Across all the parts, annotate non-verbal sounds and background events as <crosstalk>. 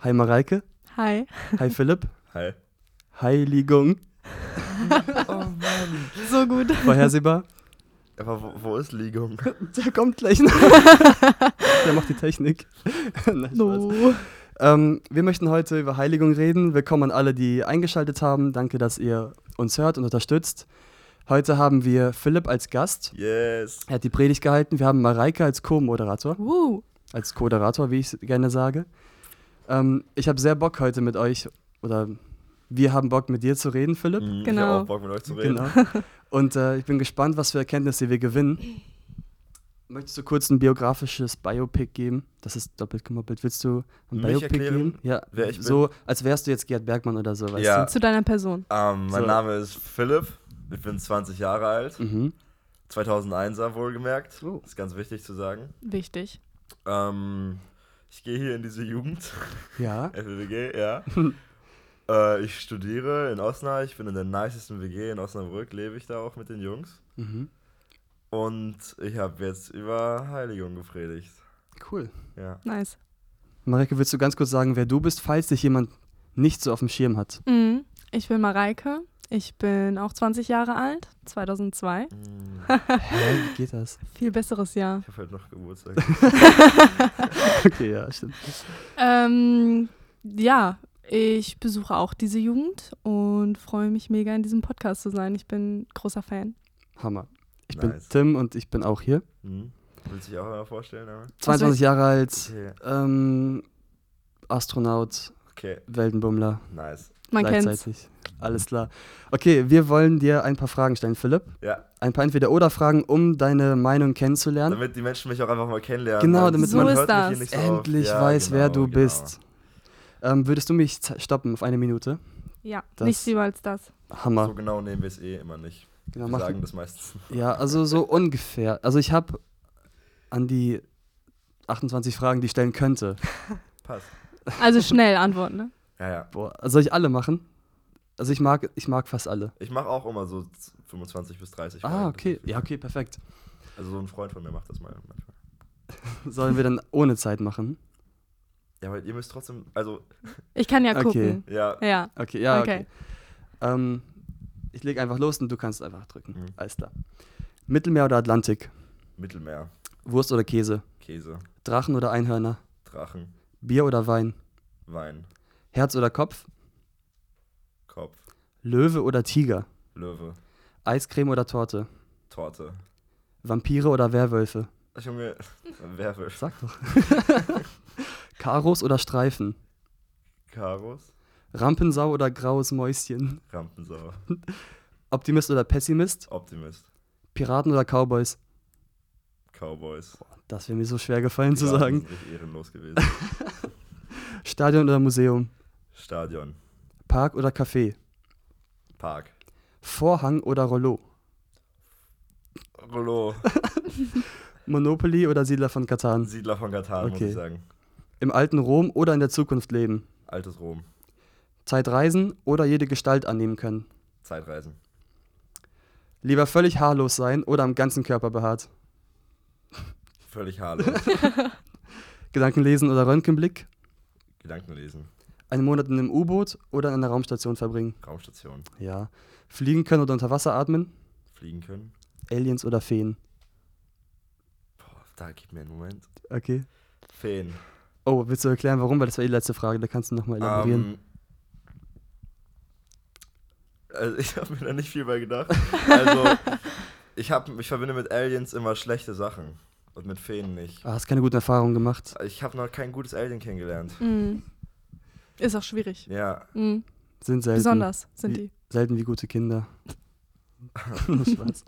Hi Mareike. Hi. Hi Philipp. <laughs> Hi. Heiligung. Oh Mann. So gut. Vorhersehbar. Aber wo, wo ist Liegung? <laughs> Der kommt gleich noch. <laughs> Der macht die Technik. Nein. No. Ähm, wir möchten heute über Heiligung reden. Willkommen an alle, die eingeschaltet haben. Danke, dass ihr uns hört und unterstützt. Heute haben wir Philipp als Gast. Yes. Er hat die Predigt gehalten. Wir haben Mareike als Co-Moderator. Woo. Als Co-Moderator, wie ich es gerne sage. Ähm, ich habe sehr Bock heute mit euch, oder wir haben Bock mit dir zu reden, Philipp. Mhm, Ich Genau. hab auch Bock mit euch zu reden. Genau. Und äh, ich bin gespannt, was für Erkenntnisse wir gewinnen. Möchtest du kurz ein biografisches Biopic geben? Das ist doppelt gemoppelt. Willst du ein Mich Biopic erklären, geben? Ja, wer ich so, als wärst du jetzt Gerd Bergmann oder so, weißt Ja. Zu deiner Person. Ähm, mein So. Name ist Philipp. Ich bin 20 Jahre alt. du? Mhm. 2001er wohlgemerkt. Oh. Ist ganz wichtig zu sagen. Wichtig. Ähm, ich gehe hier in diese Jugend. Ja. <laughs> FWG, ja. <laughs> äh, ich studiere in Osnabrück. Ich bin in der nicesten WG in Osnabrück. Lebe ich da auch mit den Jungs. Mhm. Und ich habe jetzt über Heiligung gepredigt. Cool. Ja. Nice. Marike, willst du ganz kurz sagen, wer du bist, falls dich jemand nicht so auf dem Schirm hat? Mhm. Ich bin Mareike. Ich bin auch 20 Jahre alt. 2002. Mm, <laughs> Hä, wie geht das? Viel besseres Jahr. Ich habe halt noch Geburtstag. <laughs> Okay, ja, stimmt. Ähm, ja, ich besuche auch diese Jugend und freue mich mega in diesem Podcast zu sein. Ich bin großer Fan. Hammer. Ich bin Nice. Tim und ich bin auch hier. Hm. Willst du dich auch mal vorstellen? Aber? 22 Jahre alt, Okay. ähm, Astronaut, okay, Weltenbummler. nice. Man kennt's. gleichzeitig. Alles klar. Okay, wir wollen dir ein paar Fragen stellen, Philipp. Ja, Ein paar Entweder-Oder-Fragen, um deine Meinung kennenzulernen. damit die Menschen mich auch einfach mal kennenlernen. Genau, damit So man- ist hört mich hier das. nicht so. Endlich Ja, weiß, wer genau, du genau. bist. Ähm, würdest du mich stoppen auf eine Minute? Ja, Das- nichts lieber als das. Hammer. So genau nehmen wir es eh immer nicht. genau, Wir mach, sagen das meistens. ja, also so ungefähr. Also ich habe an die 28 Fragen, die ich stellen könnte. Passt. Also schnell antworten, ne? Ja, ja. Boah, soll ich alle machen? Also ich mag, ich mag fast alle. Ich mache auch immer so 25 bis 30 Ah, okay. Ja, okay, perfekt. Also so ein Freund von mir macht das mal manchmal. <laughs> Sollen wir dann ohne Zeit machen? Ja, aber ihr müsst trotzdem, also, Ich kann ja Okay. gucken. ja, Ja. Okay, ja, okay. Okay. Ähm, ich lege einfach los und du kannst einfach drücken. Mhm. Alles klar. Mittelmeer oder Atlantik? Mittelmeer, Wurst oder Käse? Käse, Drachen oder Einhörner? Drachen, Bier oder Wein? Wein, Herz oder Kopf? Kopf, Löwe oder Tiger? Löwe, Eiscreme oder Torte? Torte. Vampire oder Werwölfe? Ach, Junge, Werwolf, Sag doch. <laughs> Karos oder Streifen? Karos, Rampensau oder graues Mäuschen? Rampensau, <laughs> Optimist oder Pessimist? Optimist, Piraten oder Cowboys? Cowboys. Das wäre mir so schwer gefallen zu Piraten sagen. sind ehrenlos gewesen. <laughs> Stadion oder Museum? Stadion, Park oder Café? Park, Vorhang oder Rollo? Rollo, <laughs> Monopoly oder Siedler von Katan? Siedler von Katan, muss Okay. ich sagen. Im alten Rom oder in der Zukunft leben? Altes Rom, Zeit reisen oder jede Gestalt annehmen können? Zeitreisen, Lieber völlig haarlos sein oder am ganzen Körper behaart? völlig haarlos, <laughs> Gedanken lesen oder Röntgenblick? Gedanken lesen, Einen Monat in einem U-Boot oder in einer Raumstation verbringen? Raumstation, Ja. Fliegen können oder unter Wasser atmen? fliegen können. Aliens oder Feen? Boah, da gib mir einen Moment. Okay. Feen. Oh, willst du erklären, warum? Weil das war die letzte Frage, da kannst du nochmal elaborieren. Ähm, also <laughs> ich habe mir da nicht viel bei gedacht. <laughs> Also ich, hab, ich verbinde mit Aliens immer schlechte Sachen und mit Feen nicht. ah, hast keine guten Erfahrungen gemacht. Ich habe noch kein gutes Alien kennengelernt. Mhm. Ist auch schwierig. Ja, Mhm. Sind selten. Besonders sind Wie- die. Selten wie gute Kinder. <laughs> Spaß.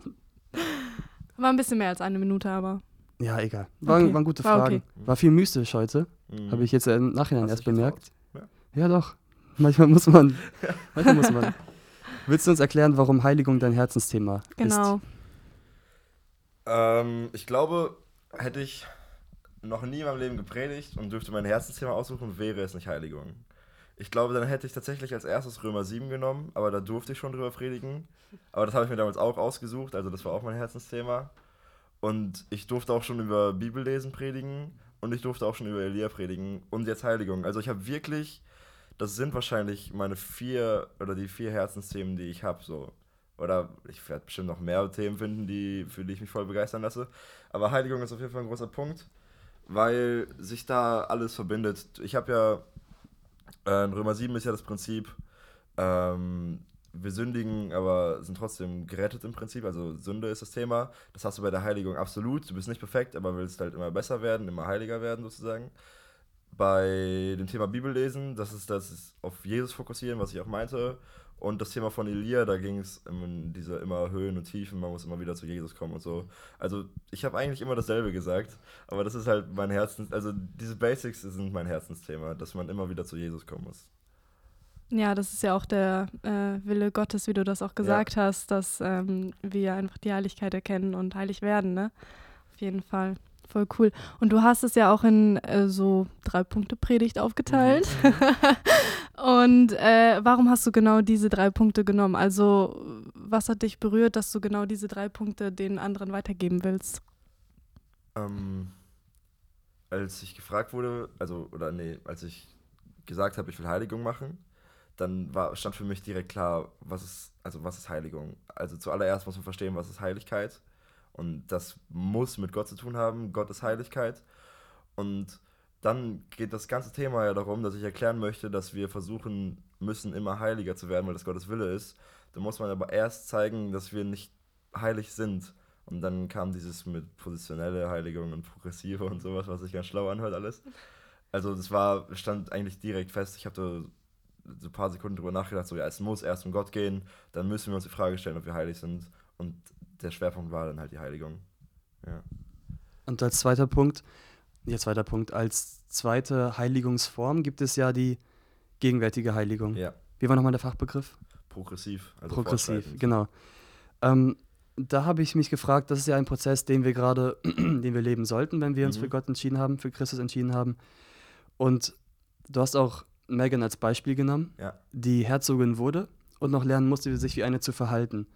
War ein bisschen mehr als eine Minute, aber. Ja, egal. Waren, Okay. waren gute War Fragen. okay. War viel mystisch heute. mhm. Habe ich jetzt im Nachhinein Hast erst bemerkt. getraut? Ja, doch. Manchmal muss man. <laughs> Manchmal muss man. Willst du uns erklären, warum Heiligung dein Herzensthema Genau. ist? Ähm, ich glaube, hätte ich noch nie in meinem Leben gepredigt und dürfte mein Herzensthema aussuchen, wäre es nicht Heiligung. Ich glaube, dann hätte ich tatsächlich als erstes Römer 7 genommen, aber da durfte ich schon drüber predigen. Aber das habe ich mir damals auch ausgesucht, also das war auch mein Herzensthema. Und ich durfte auch schon über Bibellesen predigen und ich durfte auch schon über Elia predigen und jetzt Heiligung. Also ich habe wirklich, das sind wahrscheinlich meine vier oder die vier Herzensthemen, die ich habe. So. Oder ich werde bestimmt noch mehr Themen finden, die, für die ich mich voll begeistern lasse. Aber Heiligung ist auf jeden Fall ein großer Punkt, weil sich da alles verbindet. Ich habe ja, äh, in Römer 7 ist ja das Prinzip, ähm, wir sündigen, aber sind trotzdem gerettet im Prinzip. Also Sünde ist das Thema. Das hast du bei der Heiligung absolut. Du bist nicht perfekt, aber willst halt immer besser werden, immer heiliger werden sozusagen. Bei dem Thema Bibellesen, das ist das auf Jesus fokussieren, was ich auch meinte. Und das Thema von Elia, da ging es um diese immer Höhen und Tiefen, man muss immer wieder zu Jesus kommen und so. Also ich habe eigentlich immer dasselbe gesagt, aber das ist halt mein Herzens, also diese Basics sind mein Herzensthema, dass man immer wieder zu Jesus kommen muss. Ja, das ist ja auch der äh, Wille Gottes, wie du das auch gesagt ja. hast, dass ähm, wir einfach die Heiligkeit erkennen und heilig werden, ne? Auf jeden Fall. Voll cool. Und du hast es ja auch in äh, so drei Punkte Predigt aufgeteilt. Mhm. <laughs> und äh, warum hast du genau diese drei Punkte genommen? Also, was hat dich berührt, dass du genau diese drei Punkte den anderen weitergeben willst? Ähm, als ich gefragt wurde, also, oder nee, als ich gesagt habe, ich will Heiligung machen, dann war, stand für mich direkt klar, was ist, also was ist Heiligung. Also zuallererst muss man verstehen, was ist Heiligkeit. Und das muss mit Gott zu tun haben. Gott ist Heiligkeit. Und dann geht das ganze Thema ja darum, dass ich erklären möchte, dass wir versuchen müssen, immer heiliger zu werden, weil das Gottes Wille ist. Da muss man aber erst zeigen, dass wir nicht heilig sind. Und dann kam dieses mit positionelle Heiligung und progressive und sowas, was sich ganz schlau anhört alles. Also das war, stand eigentlich direkt fest. Ich habe so ein paar Sekunden drüber nachgedacht, so ja, es muss erst um Gott gehen, dann müssen wir uns die Frage stellen, ob wir heilig sind. Und der Schwerpunkt war dann halt die Heiligung. Ja. Und als zweiter Punkt, ja, zweiter Punkt, als zweite Heiligungsform gibt es ja die gegenwärtige Heiligung. Ja. Wie war nochmal der Fachbegriff? Progressiv. Also Progressiv, genau. Ähm, da habe ich mich gefragt, das ist ja ein Prozess, den wir gerade, <clears throat> den wir leben sollten, wenn wir uns mhm. für Gott entschieden haben, für Christus entschieden haben. Und du hast auch Megan als Beispiel genommen, ja. die Herzogin wurde und noch lernen musste, sich wie eine zu verhalten.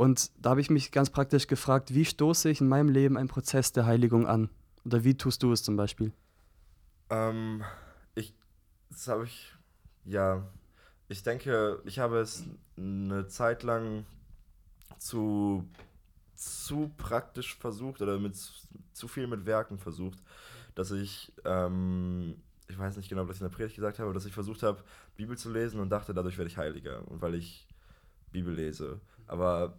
Und da habe ich mich ganz praktisch gefragt, wie stoße ich in meinem Leben einen Prozess der Heiligung an? Oder wie tust du es zum Beispiel? Ähm, ich, das habe ich, ja, ich denke, ich habe es eine Zeit lang zu, zu praktisch versucht oder mit zu viel mit Werken versucht, dass ich ähm, ich weiß nicht genau, was ich in der Predigt gesagt habe, dass ich versucht habe, Bibel zu lesen und dachte, dadurch werde ich heiliger weil ich Bibel lese. Aber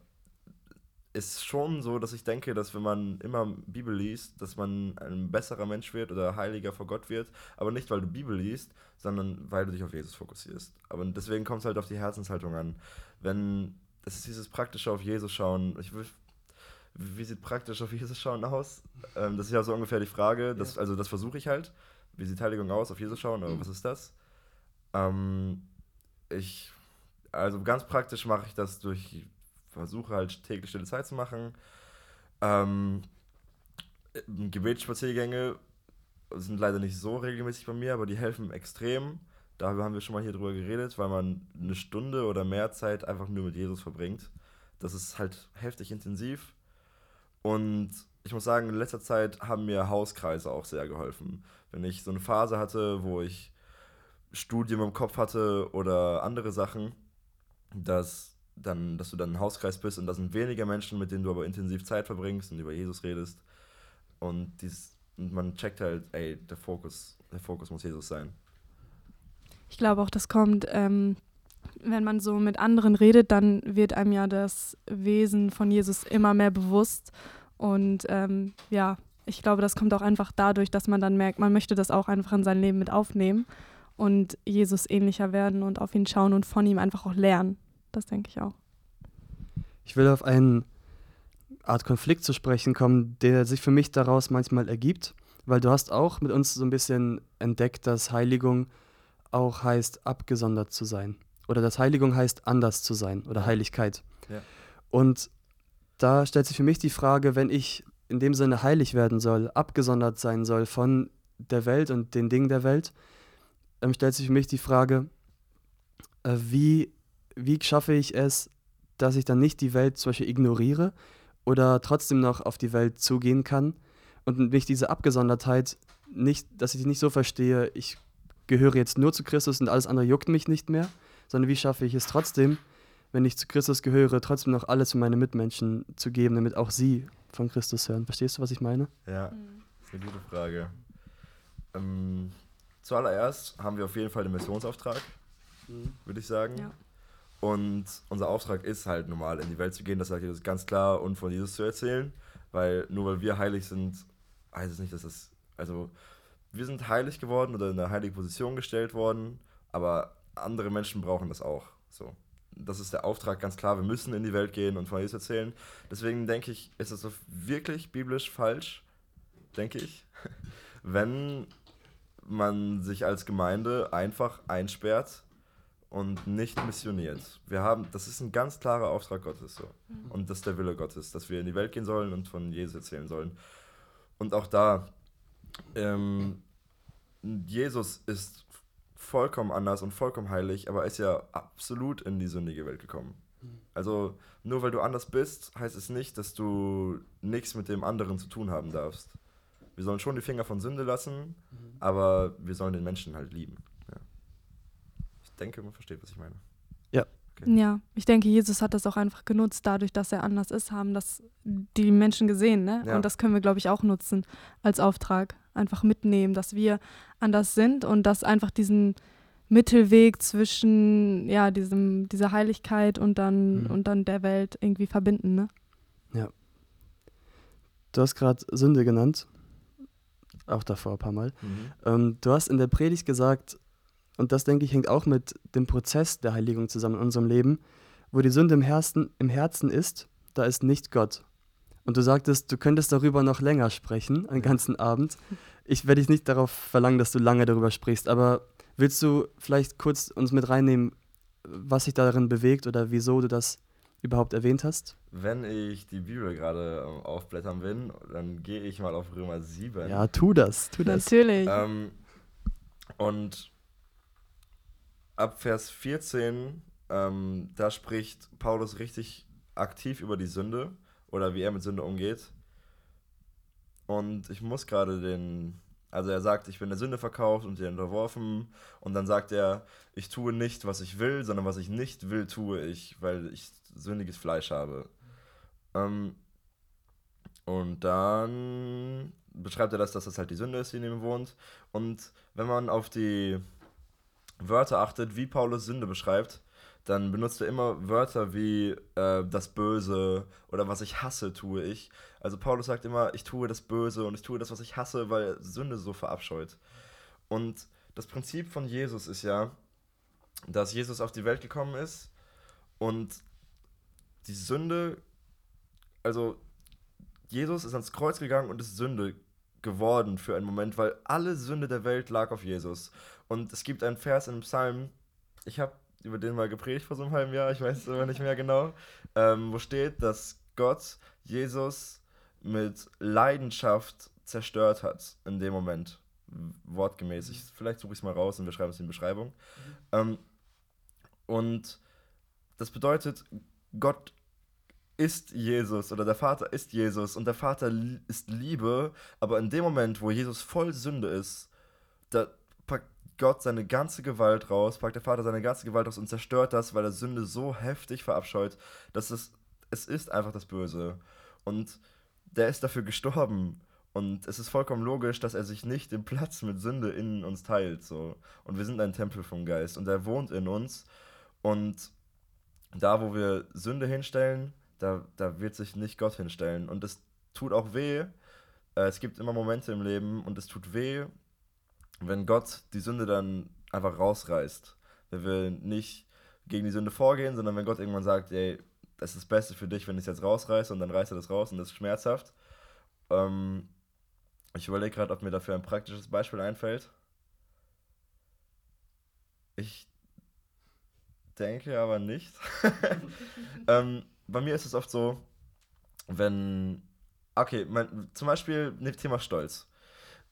ist schon so, dass ich denke, dass wenn man immer Bibel liest, dass man ein besserer Mensch wird oder heiliger vor Gott wird. Aber nicht, weil du Bibel liest, sondern weil du dich auf Jesus fokussierst. Aber deswegen kommt es halt auf die Herzenshaltung an. Wenn, das ist dieses praktische auf Jesus schauen. Ich will, wie sieht praktisch auf Jesus schauen aus? Ähm, das ist ja so ungefähr die Frage. Das, also das versuche ich halt wie sieht Heiligung aus, auf Jesus schauen, oder was ist das? Ähm, ich, also ganz praktisch mache ich das durch, versuche halt täglich stille Zeit zu machen. Ähm, Gebetsspaziergänge sind leider nicht so regelmäßig bei mir, aber die helfen extrem. Da haben wir schon mal hier drüber geredet, weil man eine Stunde oder mehr Zeit einfach nur mit Jesus verbringt. Das ist halt heftig intensiv. Und ich muss sagen, in letzter Zeit haben mir Hauskreise auch sehr geholfen. Wenn ich so eine Phase hatte, wo ich Studium im Kopf hatte oder andere Sachen, dass, dann, dass du dann ein Hauskreis bist und da sind weniger Menschen, mit denen du aber intensiv Zeit verbringst und über Jesus redest. Und, dies, und man checkt halt, ey, der Fokus, der Fokus muss Jesus sein. Ich glaube auch, das kommt, ähm, wenn man so mit anderen redet, dann wird einem ja das Wesen von Jesus immer mehr bewusst. Und ähm, ja, ich glaube, das kommt auch einfach dadurch, dass man dann merkt, man möchte das auch einfach in sein Leben mit aufnehmen und Jesus ähnlicher werden und auf ihn schauen und von ihm einfach auch lernen. Das denke ich auch. Ich will auf einen Art Konflikt zu sprechen kommen, der sich für mich daraus manchmal ergibt, weil du hast auch mit uns so ein bisschen entdeckt, dass Heiligung auch heißt, abgesondert zu sein. Oder dass Heiligung heißt, anders zu sein oder Heiligkeit. Ja. Und da stellt sich für mich die Frage, wenn ich in dem Sinne heilig werden soll, abgesondert sein soll von der Welt und den Dingen der Welt, ähm, stellt sich für mich die Frage, äh, wie, wie schaffe ich es, dass ich dann nicht die Welt zum Beispiel ignoriere oder trotzdem noch auf die Welt zugehen kann und mich diese Abgesondertheit nicht, dass ich die nicht so verstehe, ich gehöre jetzt nur zu Christus und alles andere juckt mich nicht mehr, sondern wie schaffe ich es trotzdem, wenn ich zu Christus gehöre, trotzdem noch alles für meine Mitmenschen zu geben, damit auch sie von Christus hören. Verstehst du, was ich meine? Ja, das ist eine gute Frage. Ähm, zuallererst haben wir auf jeden Fall den Missionsauftrag, mhm. würde ich sagen. Ja. Und unser Auftrag ist halt normal, in die Welt zu gehen, das sagt Jesus ganz klar und von Jesus zu erzählen, weil nur weil wir heilig sind, heißt es nicht, dass das, also wir sind heilig geworden oder in eine heilige Position gestellt worden, aber andere Menschen brauchen das auch. So. Das ist der Auftrag ganz klar, wir müssen in die Welt gehen und von Jesus erzählen. Deswegen denke ich, ist es wirklich biblisch falsch, denke ich, <laughs> wenn man sich als Gemeinde einfach einsperrt und nicht missioniert. Wir haben, das ist ein ganz klarer Auftrag Gottes so. Mhm. Und das ist der Wille Gottes, dass wir in die Welt gehen sollen und von Jesus erzählen sollen. Und auch da, ähm, Jesus ist vollkommen anders und vollkommen heilig, aber er ist ja absolut in die sündige Welt gekommen. Mhm. Also nur weil du anders bist, heißt es nicht, dass du nichts mit dem anderen zu tun haben darfst. Wir sollen schon die Finger von Sünde lassen, mhm. aber wir sollen den Menschen halt lieben. Denke, man versteht, was ich meine. Ja. Okay. Ja, ich denke, Jesus hat das auch einfach genutzt, dadurch, dass er anders ist, haben das die Menschen gesehen, ne? Ja. Und das können wir, glaube ich, auch nutzen als Auftrag. Einfach mitnehmen, dass wir anders sind und dass einfach diesen Mittelweg zwischen ja, diesem, dieser Heiligkeit und dann, mhm. und dann der Welt irgendwie verbinden, ne? Ja. Du hast gerade Sünde genannt auch davor ein paar Mal. Mhm. Ähm, du hast in der Predigt gesagt, und das denke ich hängt auch mit dem Prozess der Heiligung zusammen in unserem Leben, wo die Sünde im Herzen, im Herzen ist, da ist nicht Gott. Und du sagtest, du könntest darüber noch länger sprechen, einen ganzen Abend. Ich werde dich nicht darauf verlangen, dass du lange darüber sprichst, aber willst du vielleicht kurz uns mit reinnehmen, was sich darin bewegt oder wieso du das überhaupt erwähnt hast? Wenn ich die Bibel gerade ähm, aufblättern bin, dann gehe ich mal auf Römer 7. Ja, tu das, tu das. Natürlich. Ähm, und ab Vers 14, ähm, da spricht Paulus richtig aktiv über die Sünde oder wie er mit Sünde umgeht. Und ich muss gerade den also er sagt, ich bin der Sünde verkauft und dir unterworfen. Und dann sagt er, ich tue nicht, was ich will, sondern was ich nicht will, tue ich, weil ich sündiges Fleisch habe. Ähm, und dann beschreibt er das, dass das halt die Sünde ist, die in ihm wohnt. Und wenn man auf die Wörter achtet, wie Paulus Sünde beschreibt, dann benutzt er immer Wörter wie äh, das Böse oder was ich hasse, tue ich. Also Paulus sagt immer, ich tue das Böse und ich tue das, was ich hasse, weil Sünde so verabscheut. Und das Prinzip von Jesus ist ja, dass Jesus auf die Welt gekommen ist und die Sünde, also Jesus ist ans Kreuz gegangen und ist Sünde geworden für einen Moment, weil alle Sünde der Welt lag auf Jesus. Und es gibt einen Vers im Psalm, ich habe über den mal gepredigt vor so einem halben Jahr, ich weiß es aber nicht mehr genau, ähm, wo steht, dass Gott Jesus mit Leidenschaft zerstört hat in dem Moment. Wortgemäß. Ich, vielleicht suche ich es mal raus und wir schreiben es in die Beschreibung. Ähm, und das bedeutet, Gott ist Jesus oder der Vater ist Jesus und der Vater ist Liebe, aber in dem Moment, wo Jesus voll Sünde ist, da Gott seine ganze Gewalt raus, packt der Vater seine ganze Gewalt raus und zerstört das, weil er Sünde so heftig verabscheut, dass es, es ist einfach das Böse. Und der ist dafür gestorben. Und es ist vollkommen logisch, dass er sich nicht den Platz mit Sünde in uns teilt. So. Und wir sind ein Tempel vom Geist und er wohnt in uns. Und da, wo wir Sünde hinstellen, da, da wird sich nicht Gott hinstellen. Und es tut auch weh. Äh, es gibt immer Momente im Leben und es tut weh, wenn Gott die Sünde dann einfach rausreißt, wenn wir nicht gegen die Sünde vorgehen, sondern wenn Gott irgendwann sagt, ey, das ist das Beste für dich, wenn ich es jetzt rausreiße und dann reißt er das raus und das ist schmerzhaft. Ähm, ich überlege gerade, ob mir dafür ein praktisches Beispiel einfällt. Ich denke aber nicht. <laughs> ähm, bei mir ist es oft so, wenn, okay, mein, zum Beispiel ne, Thema Stolz.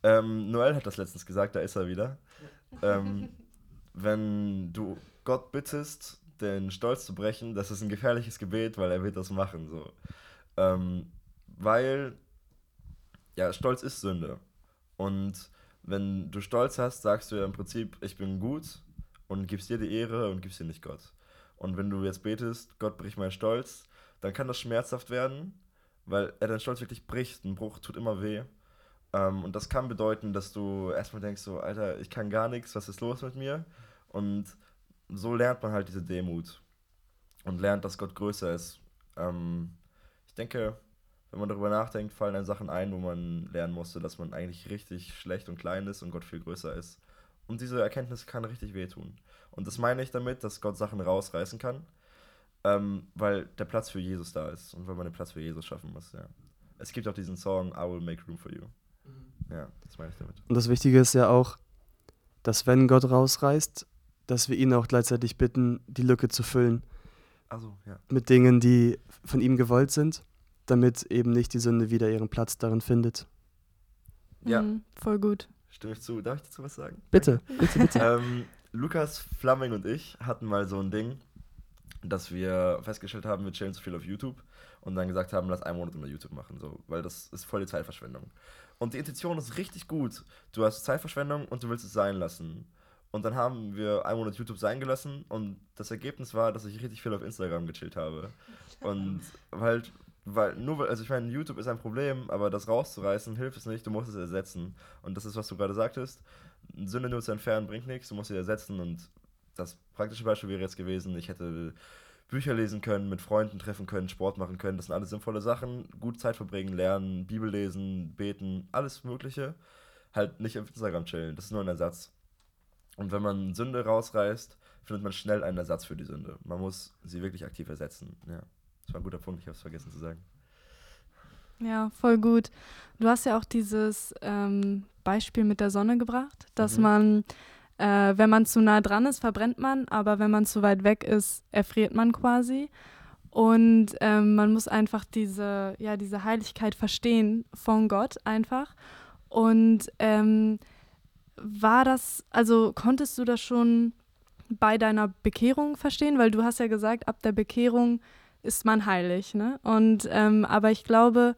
Ähm, Noel hat das letztens gesagt, da ist er wieder. Ähm, wenn du Gott bittest, den Stolz zu brechen, das ist ein gefährliches Gebet, weil er wird das machen. So. Ähm, weil, ja, Stolz ist Sünde. Und wenn du Stolz hast, sagst du ja im Prinzip, ich bin gut und gibst dir die Ehre und gibst dir nicht Gott. Und wenn du jetzt betest, Gott bricht meinen Stolz, dann kann das schmerzhaft werden, weil er deinen Stolz wirklich bricht. Ein Bruch tut immer weh. Ähm, und das kann bedeuten, dass du erstmal denkst, so, Alter, ich kann gar nichts, was ist los mit mir? Und so lernt man halt diese Demut und lernt, dass Gott größer ist. Ähm, ich denke, wenn man darüber nachdenkt, fallen dann Sachen ein, wo man lernen musste, dass man eigentlich richtig schlecht und klein ist und Gott viel größer ist. Und diese Erkenntnis kann richtig wehtun. Und das meine ich damit, dass Gott Sachen rausreißen kann, ähm, weil der Platz für Jesus da ist und weil man den Platz für Jesus schaffen muss. Ja. Es gibt auch diesen Song I Will Make Room for You. Ja, das meine ich damit. Und das Wichtige ist ja auch, dass wenn Gott rausreißt, dass wir ihn auch gleichzeitig bitten, die Lücke zu füllen. Also, ja. Mit Dingen, die von ihm gewollt sind, damit eben nicht die Sünde wieder ihren Platz darin findet. Ja. Mhm, voll gut. Stimme ich zu. Darf ich dazu was sagen? Bitte, bitte, bitte. <laughs> ähm, Lukas Flamming und ich hatten mal so ein Ding, dass wir festgestellt haben, wir chillen zu viel auf YouTube und dann gesagt haben, lass einen Monat immer YouTube machen, so, weil das ist voll die Zeitverschwendung. Und die Intention ist richtig gut. Du hast Zeitverschwendung und du willst es sein lassen. Und dann haben wir einen Monat YouTube sein gelassen und das Ergebnis war, dass ich richtig viel auf Instagram gechillt habe. Und <laughs> halt, weil, nur weil, also ich meine, YouTube ist ein Problem, aber das rauszureißen hilft es nicht, du musst es ersetzen. Und das ist, was du gerade sagtest. Sünde nur zu entfernen bringt nichts, du musst sie ersetzen und das praktische Beispiel wäre jetzt gewesen, ich hätte Bücher lesen können, mit Freunden treffen können, Sport machen können. Das sind alles sinnvolle Sachen. Gut Zeit verbringen, lernen, Bibel lesen, beten, alles Mögliche. Halt nicht auf Instagram chillen. Das ist nur ein Ersatz. Und wenn man Sünde rausreißt, findet man schnell einen Ersatz für die Sünde. Man muss sie wirklich aktiv ersetzen. Ja, das war ein guter Punkt. Ich habe es vergessen zu sagen. Ja, voll gut. Du hast ja auch dieses ähm, Beispiel mit der Sonne gebracht, dass mhm. man äh, wenn man zu nah dran ist, verbrennt man, aber wenn man zu weit weg ist, erfriert man quasi. Und ähm, man muss einfach diese, ja, diese Heiligkeit verstehen von Gott einfach. Und ähm, war das, also konntest du das schon bei deiner Bekehrung verstehen? Weil du hast ja gesagt, ab der Bekehrung ist man heilig. Ne? Und ähm, aber ich glaube,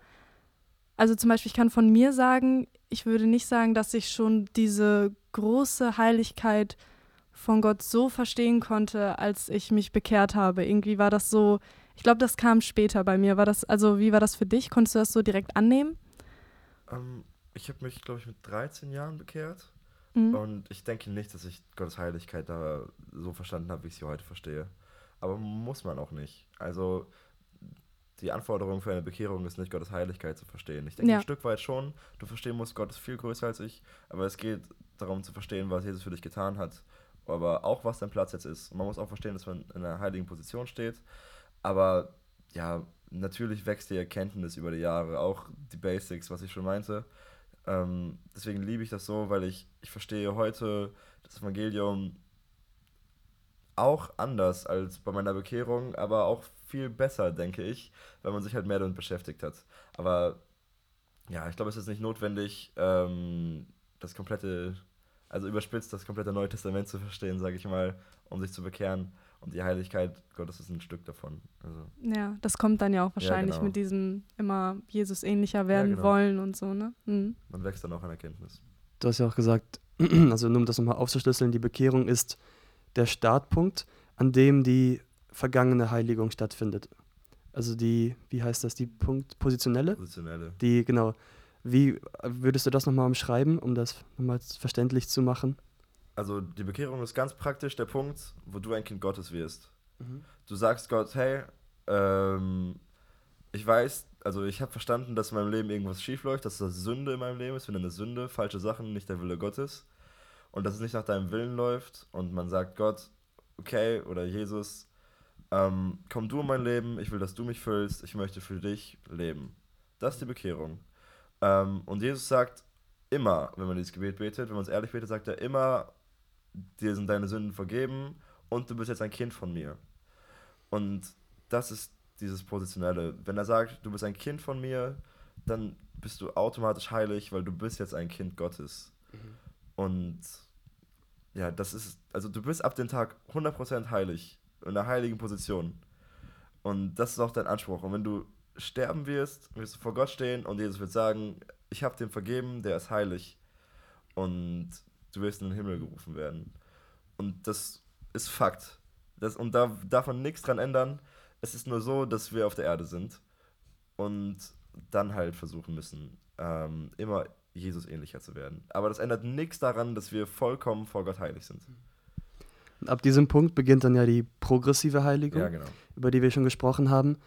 also zum Beispiel, ich kann von mir sagen, ich würde nicht sagen, dass ich schon diese große Heiligkeit von Gott so verstehen konnte, als ich mich bekehrt habe. Irgendwie war das so, ich glaube, das kam später bei mir. War das, also wie war das für dich? Konntest du das so direkt annehmen? Ähm, ich habe mich, glaube ich, mit 13 Jahren bekehrt. Mhm. Und ich denke nicht, dass ich Gottes Heiligkeit da so verstanden habe, wie ich sie heute verstehe. Aber muss man auch nicht. Also die Anforderung für eine Bekehrung ist nicht, Gottes Heiligkeit zu verstehen. Ich denke ja. ein Stück weit schon, du verstehen musst, Gott ist viel größer als ich, aber es geht darum zu verstehen, was Jesus für dich getan hat, aber auch, was dein Platz jetzt ist. Man muss auch verstehen, dass man in einer heiligen Position steht, aber ja, natürlich wächst die Erkenntnis über die Jahre, auch die Basics, was ich schon meinte. Ähm, deswegen liebe ich das so, weil ich, ich verstehe heute das Evangelium auch anders als bei meiner Bekehrung, aber auch viel besser, denke ich, weil man sich halt mehr damit beschäftigt hat. Aber ja, ich glaube, es ist nicht notwendig, ähm, das komplette, also überspitzt das komplette Neue Testament zu verstehen, sage ich mal, um sich zu bekehren. Und die Heiligkeit Gottes ist ein Stück davon. Also. Ja, das kommt dann ja auch wahrscheinlich ja, genau. mit diesem immer Jesus ähnlicher werden ja, genau. wollen und so, ne? Mhm. Man wächst dann auch an Erkenntnis. Du hast ja auch gesagt, <clears throat> also nur um das nochmal aufzuschlüsseln, die Bekehrung ist der Startpunkt, an dem die vergangene Heiligung stattfindet. Also die, wie heißt das, die Punkt, positionelle? Positionelle. Die, genau. Wie würdest du das nochmal umschreiben, um das nochmal verständlich zu machen? Also die Bekehrung ist ganz praktisch der Punkt, wo du ein Kind Gottes wirst. Mhm. Du sagst Gott, hey, ähm, ich weiß, also ich habe verstanden, dass in meinem Leben irgendwas schief läuft, dass das Sünde in meinem Leben ist, wenn eine Sünde, falsche Sachen, nicht der Wille Gottes und dass es nicht nach deinem Willen läuft und man sagt Gott, okay, oder Jesus, ähm, komm du in mein Leben, ich will, dass du mich füllst, ich möchte für dich leben. Das ist die Bekehrung. Ähm, und Jesus sagt immer, wenn man dieses Gebet betet, wenn man es ehrlich betet, sagt er immer, dir sind deine Sünden vergeben und du bist jetzt ein Kind von mir. Und das ist dieses Positionelle. Wenn er sagt, du bist ein Kind von mir, dann bist du automatisch heilig, weil du bist jetzt ein Kind Gottes. Mhm. Und ja, das ist, also du bist ab dem Tag 100% heilig, in einer heiligen Position. Und das ist auch dein Anspruch. Und wenn du sterben wirst, wirst du vor Gott stehen und Jesus wird sagen, ich habe dem vergeben, der ist heilig. und du wirst in den Himmel gerufen werden. Und das ist Fakt. Das, und da darf man nichts dran ändern. Es ist nur so, dass wir auf der Erde sind und dann halt versuchen müssen, ähm, immer Jesus ähnlicher zu werden. Aber das ändert nichts daran, dass wir vollkommen vor Gott heilig sind. Ab diesem Punkt beginnt dann ja die progressive Heiligung, Ja, genau. über die wir schon gesprochen haben.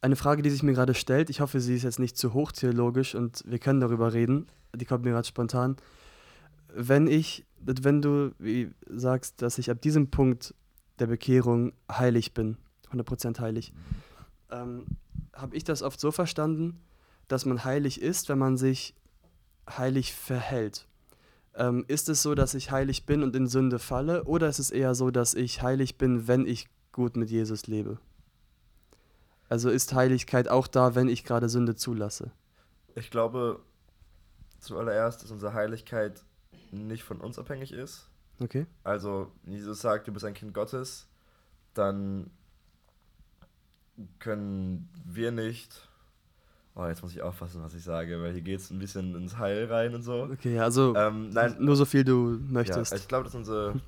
Eine Frage, die sich mir gerade stellt, ich hoffe, sie ist jetzt nicht zu hochtheologisch und wir können darüber reden, die kommt mir gerade spontan. Wenn ich, wenn du wie sagst, dass ich ab diesem Punkt der Bekehrung heilig bin, 100% heilig, ähm, habe ich das oft so verstanden, dass man heilig ist, wenn man sich heilig verhält. Ähm, ist es so, dass ich heilig bin und in Sünde falle, oder ist es eher so, dass ich heilig bin, wenn ich gut mit Jesus lebe? Also ist Heiligkeit auch da, wenn ich gerade Sünde zulasse? Ich glaube zuallererst, dass unsere Heiligkeit nicht von uns abhängig ist. Okay? Also, wenn Jesus sagt, du bist ein Kind Gottes, dann können wir nicht. Oh, jetzt muss ich aufpassen, was ich sage, weil hier geht es ein bisschen ins Heil rein und so. Okay, also Ähm, nein, nur so viel du ja, möchtest. ich glaube, dass unsere,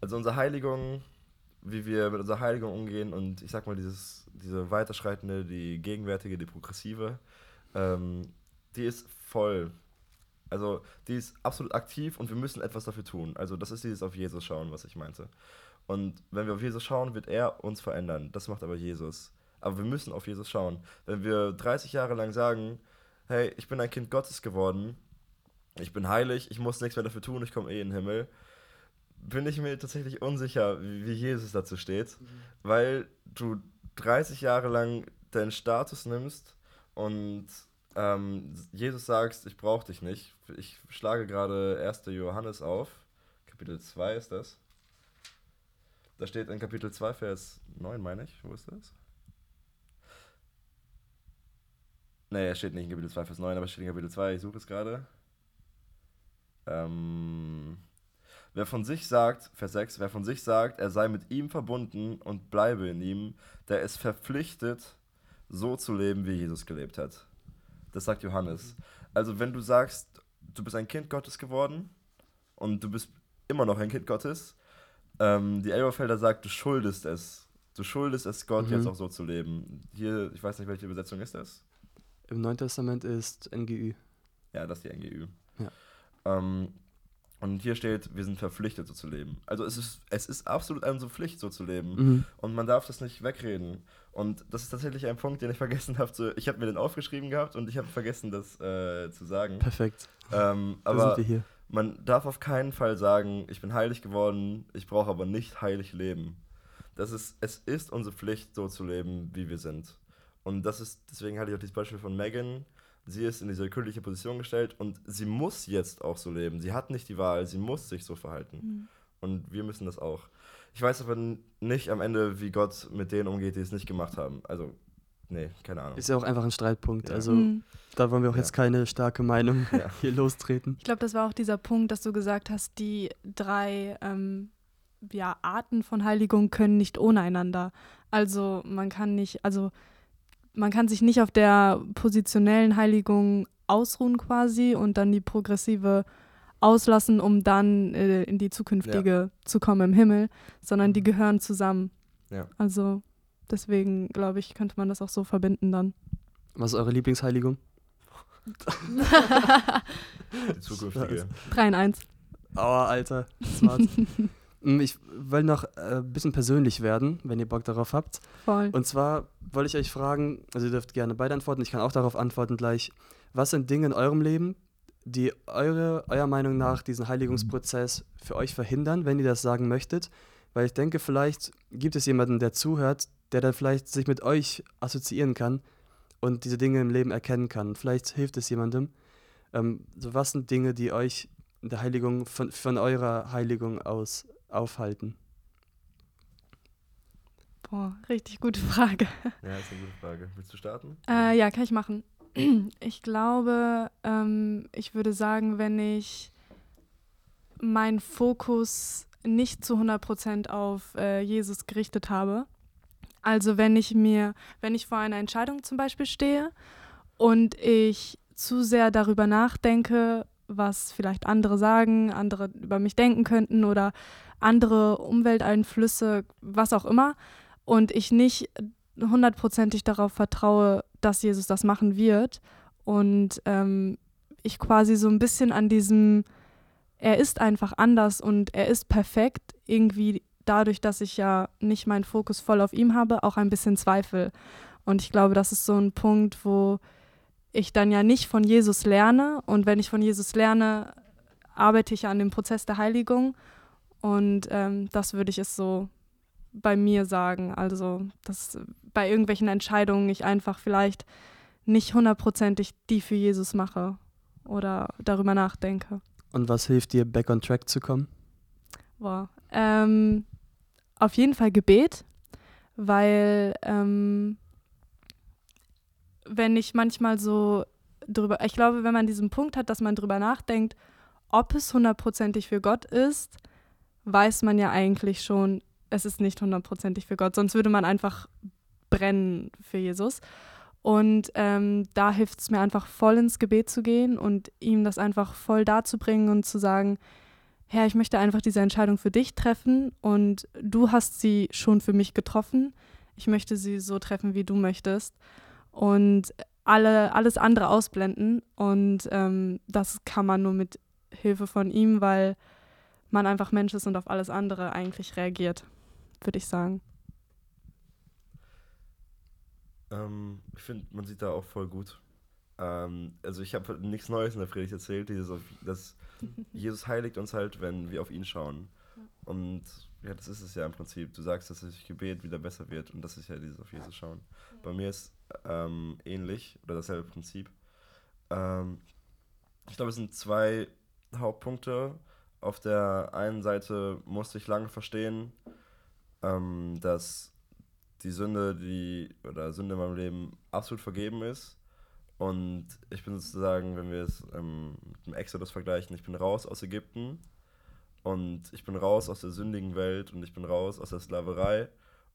also unsere Heiligung, wie wir mit unserer Heiligung umgehen und ich sag mal, dieses, diese weiterschreitende, die gegenwärtige, die progressive, ähm, die ist voll. Also die ist absolut aktiv und wir müssen etwas dafür tun. Also das ist dieses auf Jesus schauen, was ich meinte. Und wenn wir auf Jesus schauen, wird er uns verändern. Das macht aber Jesus. Aber wir müssen auf Jesus schauen. Wenn wir 30 Jahre lang sagen, hey, ich bin ein Kind Gottes geworden, ich bin heilig, ich muss nichts mehr dafür tun, ich komme eh in den Himmel, bin ich mir tatsächlich unsicher, wie, Jesus dazu steht, weil du 30 Jahre lang deinen Status nimmst und ähm, Jesus sagst, ich brauche dich nicht. Ich schlage gerade 1. Johannes auf, Kapitel 2 ist das. Da steht in Kapitel 2, Vers 9, meine ich. Wo ist das? Nee, es steht nicht in Kapitel 2, Vers 9, aber steht in Kapitel 2, ich suche es gerade. Ähm, wer von sich sagt, Vers 6, wer von sich sagt, er sei mit ihm verbunden und bleibe in ihm, der ist verpflichtet, so zu leben, wie Jesus gelebt hat. Das sagt Johannes. Also wenn du sagst, du bist ein Kind Gottes geworden und du bist immer noch ein Kind Gottes, ähm, die Elberfelder sagt, du schuldest es. Du schuldest es Gott, Mhm. jetzt auch so zu leben. Hier, ich weiß nicht, welche Übersetzung ist das? Im Neuen Testament ist NGÜ. Ja, das ist die NGÜ. Ja. Ähm, und hier steht, wir sind verpflichtet, so zu leben. Also es ist, es ist absolut unsere Pflicht, so zu leben. Mhm. Und man darf das nicht wegreden. Und das ist tatsächlich ein Punkt, den ich vergessen habe. Zu, ich habe mir den aufgeschrieben gehabt und ich habe vergessen, das äh, zu sagen. Perfekt. Ähm, aber sind wir hier. man darf auf keinen Fall sagen, ich bin heilig geworden, ich brauche aber nicht heilig leben. Das ist, es ist unsere Pflicht, so zu leben, wie wir sind. Und das ist, deswegen hatte ich auch dieses Beispiel von Megan. Sie ist in diese königliche Position gestellt und sie muss jetzt auch so leben. Sie hat nicht die Wahl, sie muss sich so verhalten. Mhm. Und wir müssen das auch. Ich weiß aber nicht am Ende, wie Gott mit denen umgeht, die es nicht gemacht haben. Also, nee, keine Ahnung. Ist ja auch einfach ein Streitpunkt. Ja. Also Mhm. da wollen wir auch Ja. jetzt keine starke Meinung Ja. <laughs> hier lostreten. Ich glaube, das war auch dieser Punkt, dass du gesagt hast, die drei ähm, ja, Arten von Heiligung können nicht ohne einander. Also man kann nicht, also man kann sich nicht auf der positionellen Heiligung ausruhen quasi und dann die progressive auslassen, um dann äh, in die zukünftige zu kommen im Himmel, sondern die gehören zusammen. Ja. Also deswegen glaube ich, könnte man das auch so verbinden dann. Was ist eure Lieblingsheiligung? <laughs> <laughs> Die zukünftige. 3 in 1. Aua, Alter. Smart. <laughs> Mm, ich will noch äh, ein bisschen persönlich werden, wenn ihr Bock darauf habt. Voll. Und zwar wollte ich euch fragen, also ihr dürft gerne beide antworten, ich kann auch darauf antworten gleich. Was sind Dinge in eurem Leben, die eure, eurer Meinung nach diesen Heiligungsprozess für euch verhindern, wenn ihr das sagen möchtet? Weil ich denke, vielleicht gibt es jemanden, der zuhört, der dann vielleicht sich mit euch assoziieren kann und diese Dinge im Leben erkennen kann. Vielleicht hilft es jemandem. Ähm, so was sind Dinge, die euch in der Heiligung von, von eurer Heiligung aus aufhalten? Boah, richtig gute Frage. <laughs> Ja, ist eine gute Frage. Willst du starten? Äh, ja, kann ich machen. <clears throat> Ich glaube, ähm, ich würde sagen, wenn ich meinen Fokus nicht zu 100% auf äh, Jesus gerichtet habe, also wenn ich mir, wenn ich vor einer Entscheidung zum Beispiel stehe und ich zu sehr darüber nachdenke, was vielleicht andere sagen, andere über mich denken könnten oder andere Umwelteinflüsse, was auch immer. Und ich nicht hundertprozentig darauf vertraue, dass Jesus das machen wird. Und ähm, ich quasi so ein bisschen an diesem, er ist einfach anders und er ist perfekt, irgendwie dadurch, dass ich ja nicht meinen Fokus voll auf ihm habe, auch ein bisschen Zweifel. Und ich glaube, das ist so ein Punkt, wo ich dann ja nicht von Jesus lerne. Und wenn ich von Jesus lerne, arbeite ich an dem Prozess der Heiligung. Und ähm, das würde ich es so bei mir sagen. Also, dass bei irgendwelchen Entscheidungen ich einfach vielleicht nicht hundertprozentig die für Jesus mache oder darüber nachdenke. Und was hilft dir, back on track zu kommen? Boah. Ähm, auf jeden Fall Gebet, weil ähm, wenn ich manchmal so drüber, ich glaube, wenn man diesen Punkt hat, dass man drüber nachdenkt, ob es hundertprozentig für Gott ist, weiß man ja eigentlich schon, es ist nicht hundertprozentig für Gott, sonst würde man einfach brennen für Jesus. Und ähm, da hilft es mir einfach voll ins Gebet zu gehen und ihm das einfach voll darzubringen und zu sagen, Herr, ich möchte einfach diese Entscheidung für dich treffen und du hast sie schon für mich getroffen. Ich möchte sie so treffen, wie du möchtest. Und alle, alles andere ausblenden. Und ähm, das kann man nur mit Hilfe von ihm, weil man einfach Mensch ist und auf alles andere eigentlich reagiert, würde ich sagen. Ähm, ich finde, man sieht da auch voll gut. Ähm, also ich habe nichts Neues in der Predigt erzählt, dieses, dass <laughs> Jesus heiligt uns halt, wenn wir auf ihn schauen. Und ja, das ist es ja im Prinzip. Du sagst, dass durch Gebet wieder besser wird und das ist ja dieses auf Jesus schauen. Bei mir ist ähm, ähnlich oder dasselbe Prinzip. Ähm, ich glaube, es sind zwei Hauptpunkte. Auf der einen Seite musste ich lange verstehen, ähm, dass die Sünde, die oder Sünde in meinem Leben absolut vergeben ist. Und ich bin sozusagen, wenn wir es ähm, mit dem Exodus vergleichen, ich bin raus aus Ägypten und ich bin raus aus der sündigen Welt und ich bin raus aus der Sklaverei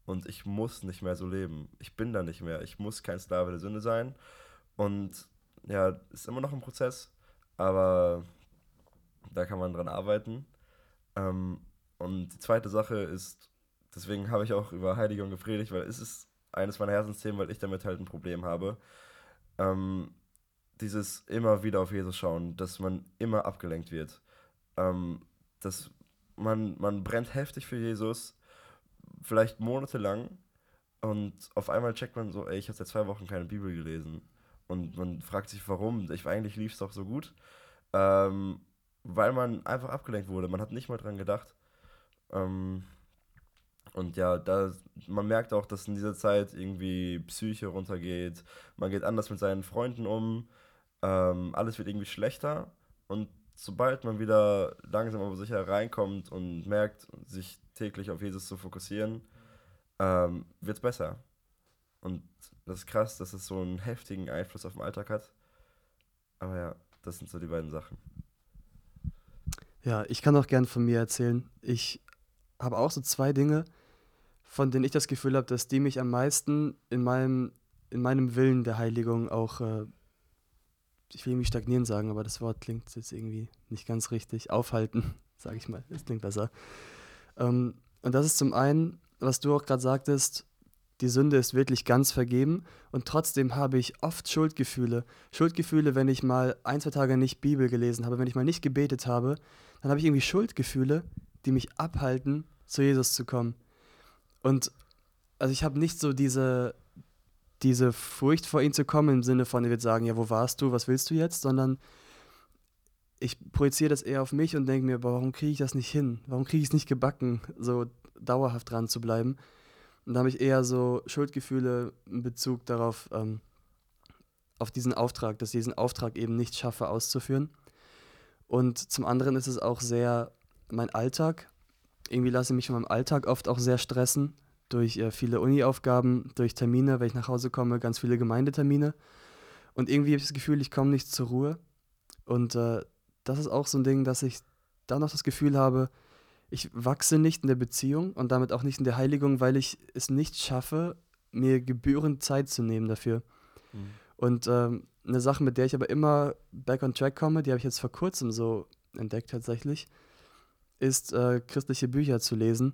und ich muss nicht mehr so leben. Ich bin da nicht mehr. Ich muss kein Sklave der Sünde sein. Und ja, ist immer noch ein Prozess, aber da kann man dran arbeiten. Ähm, und die zweite Sache ist, deswegen habe ich auch über Heiligung gepredigt, weil es ist eines meiner Herzensthemen, weil ich damit halt ein Problem habe. Ähm, dieses immer wieder auf Jesus schauen, dass man immer abgelenkt wird. Ähm, dass man, man brennt heftig für Jesus, vielleicht monatelang, und auf einmal checkt man so, ey, ich habe seit zwei Wochen keine Bibel gelesen. Und man fragt sich, warum. Ich, eigentlich lief es doch so gut. Ähm, weil man einfach abgelenkt wurde. Man hat nicht mal dran gedacht. Ähm, und ja, da, man merkt auch, dass in dieser Zeit irgendwie Psyche runtergeht. Man geht anders mit seinen Freunden um. Ähm, alles wird irgendwie schlechter. Und sobald man wieder langsam aber sicher reinkommt und merkt, sich täglich auf Jesus zu fokussieren, ähm, wird es besser. Und das ist krass, dass es so einen heftigen Einfluss auf den Alltag hat. Aber ja, das sind so die beiden Sachen. Ja, ich kann auch gern von mir erzählen. Ich habe auch so zwei Dinge, von denen ich das Gefühl habe, dass die mich am meisten in meinem, in meinem Willen der Heiligung auch, äh, ich will irgendwie stagnieren sagen, aber das Wort klingt jetzt irgendwie nicht ganz richtig, aufhalten, <laughs> sage ich mal, das klingt besser. Ähm, und das ist zum einen, was du auch gerade sagtest, die Sünde ist wirklich ganz vergeben und trotzdem habe ich oft Schuldgefühle. Schuldgefühle, wenn ich mal ein, zwei Tage nicht Bibel gelesen habe, wenn ich mal nicht gebetet habe, dann habe ich irgendwie Schuldgefühle, die mich abhalten, zu Jesus zu kommen. Und also ich habe nicht so diese, diese Furcht vor ihm zu kommen, im Sinne von, er wird sagen, ja, wo warst du, was willst du jetzt, sondern ich projiziere das eher auf mich und denke mir, warum kriege ich das nicht hin? Warum kriege ich es nicht gebacken, so dauerhaft dran zu bleiben? Und da habe ich eher so Schuldgefühle in Bezug darauf, ähm, auf diesen Auftrag, dass ich diesen Auftrag eben nicht schaffe auszuführen. Und zum anderen ist es auch sehr mein Alltag. Irgendwie lasse ich mich von meinem Alltag oft auch sehr stressen durch äh, viele Uni-Aufgaben, durch Termine, wenn ich nach Hause komme, ganz viele Gemeindetermine. Und irgendwie habe ich das Gefühl, ich komme nicht zur Ruhe. Und äh, das ist auch so ein Ding, dass ich da noch das Gefühl habe, ich wachse nicht in der Beziehung und damit auch nicht in der Heiligung, weil ich es nicht schaffe, mir gebührend Zeit zu nehmen dafür. Mhm. Und ähm, eine Sache, mit der ich aber immer back on track komme, die habe ich jetzt vor kurzem so entdeckt tatsächlich, ist äh, christliche Bücher zu lesen,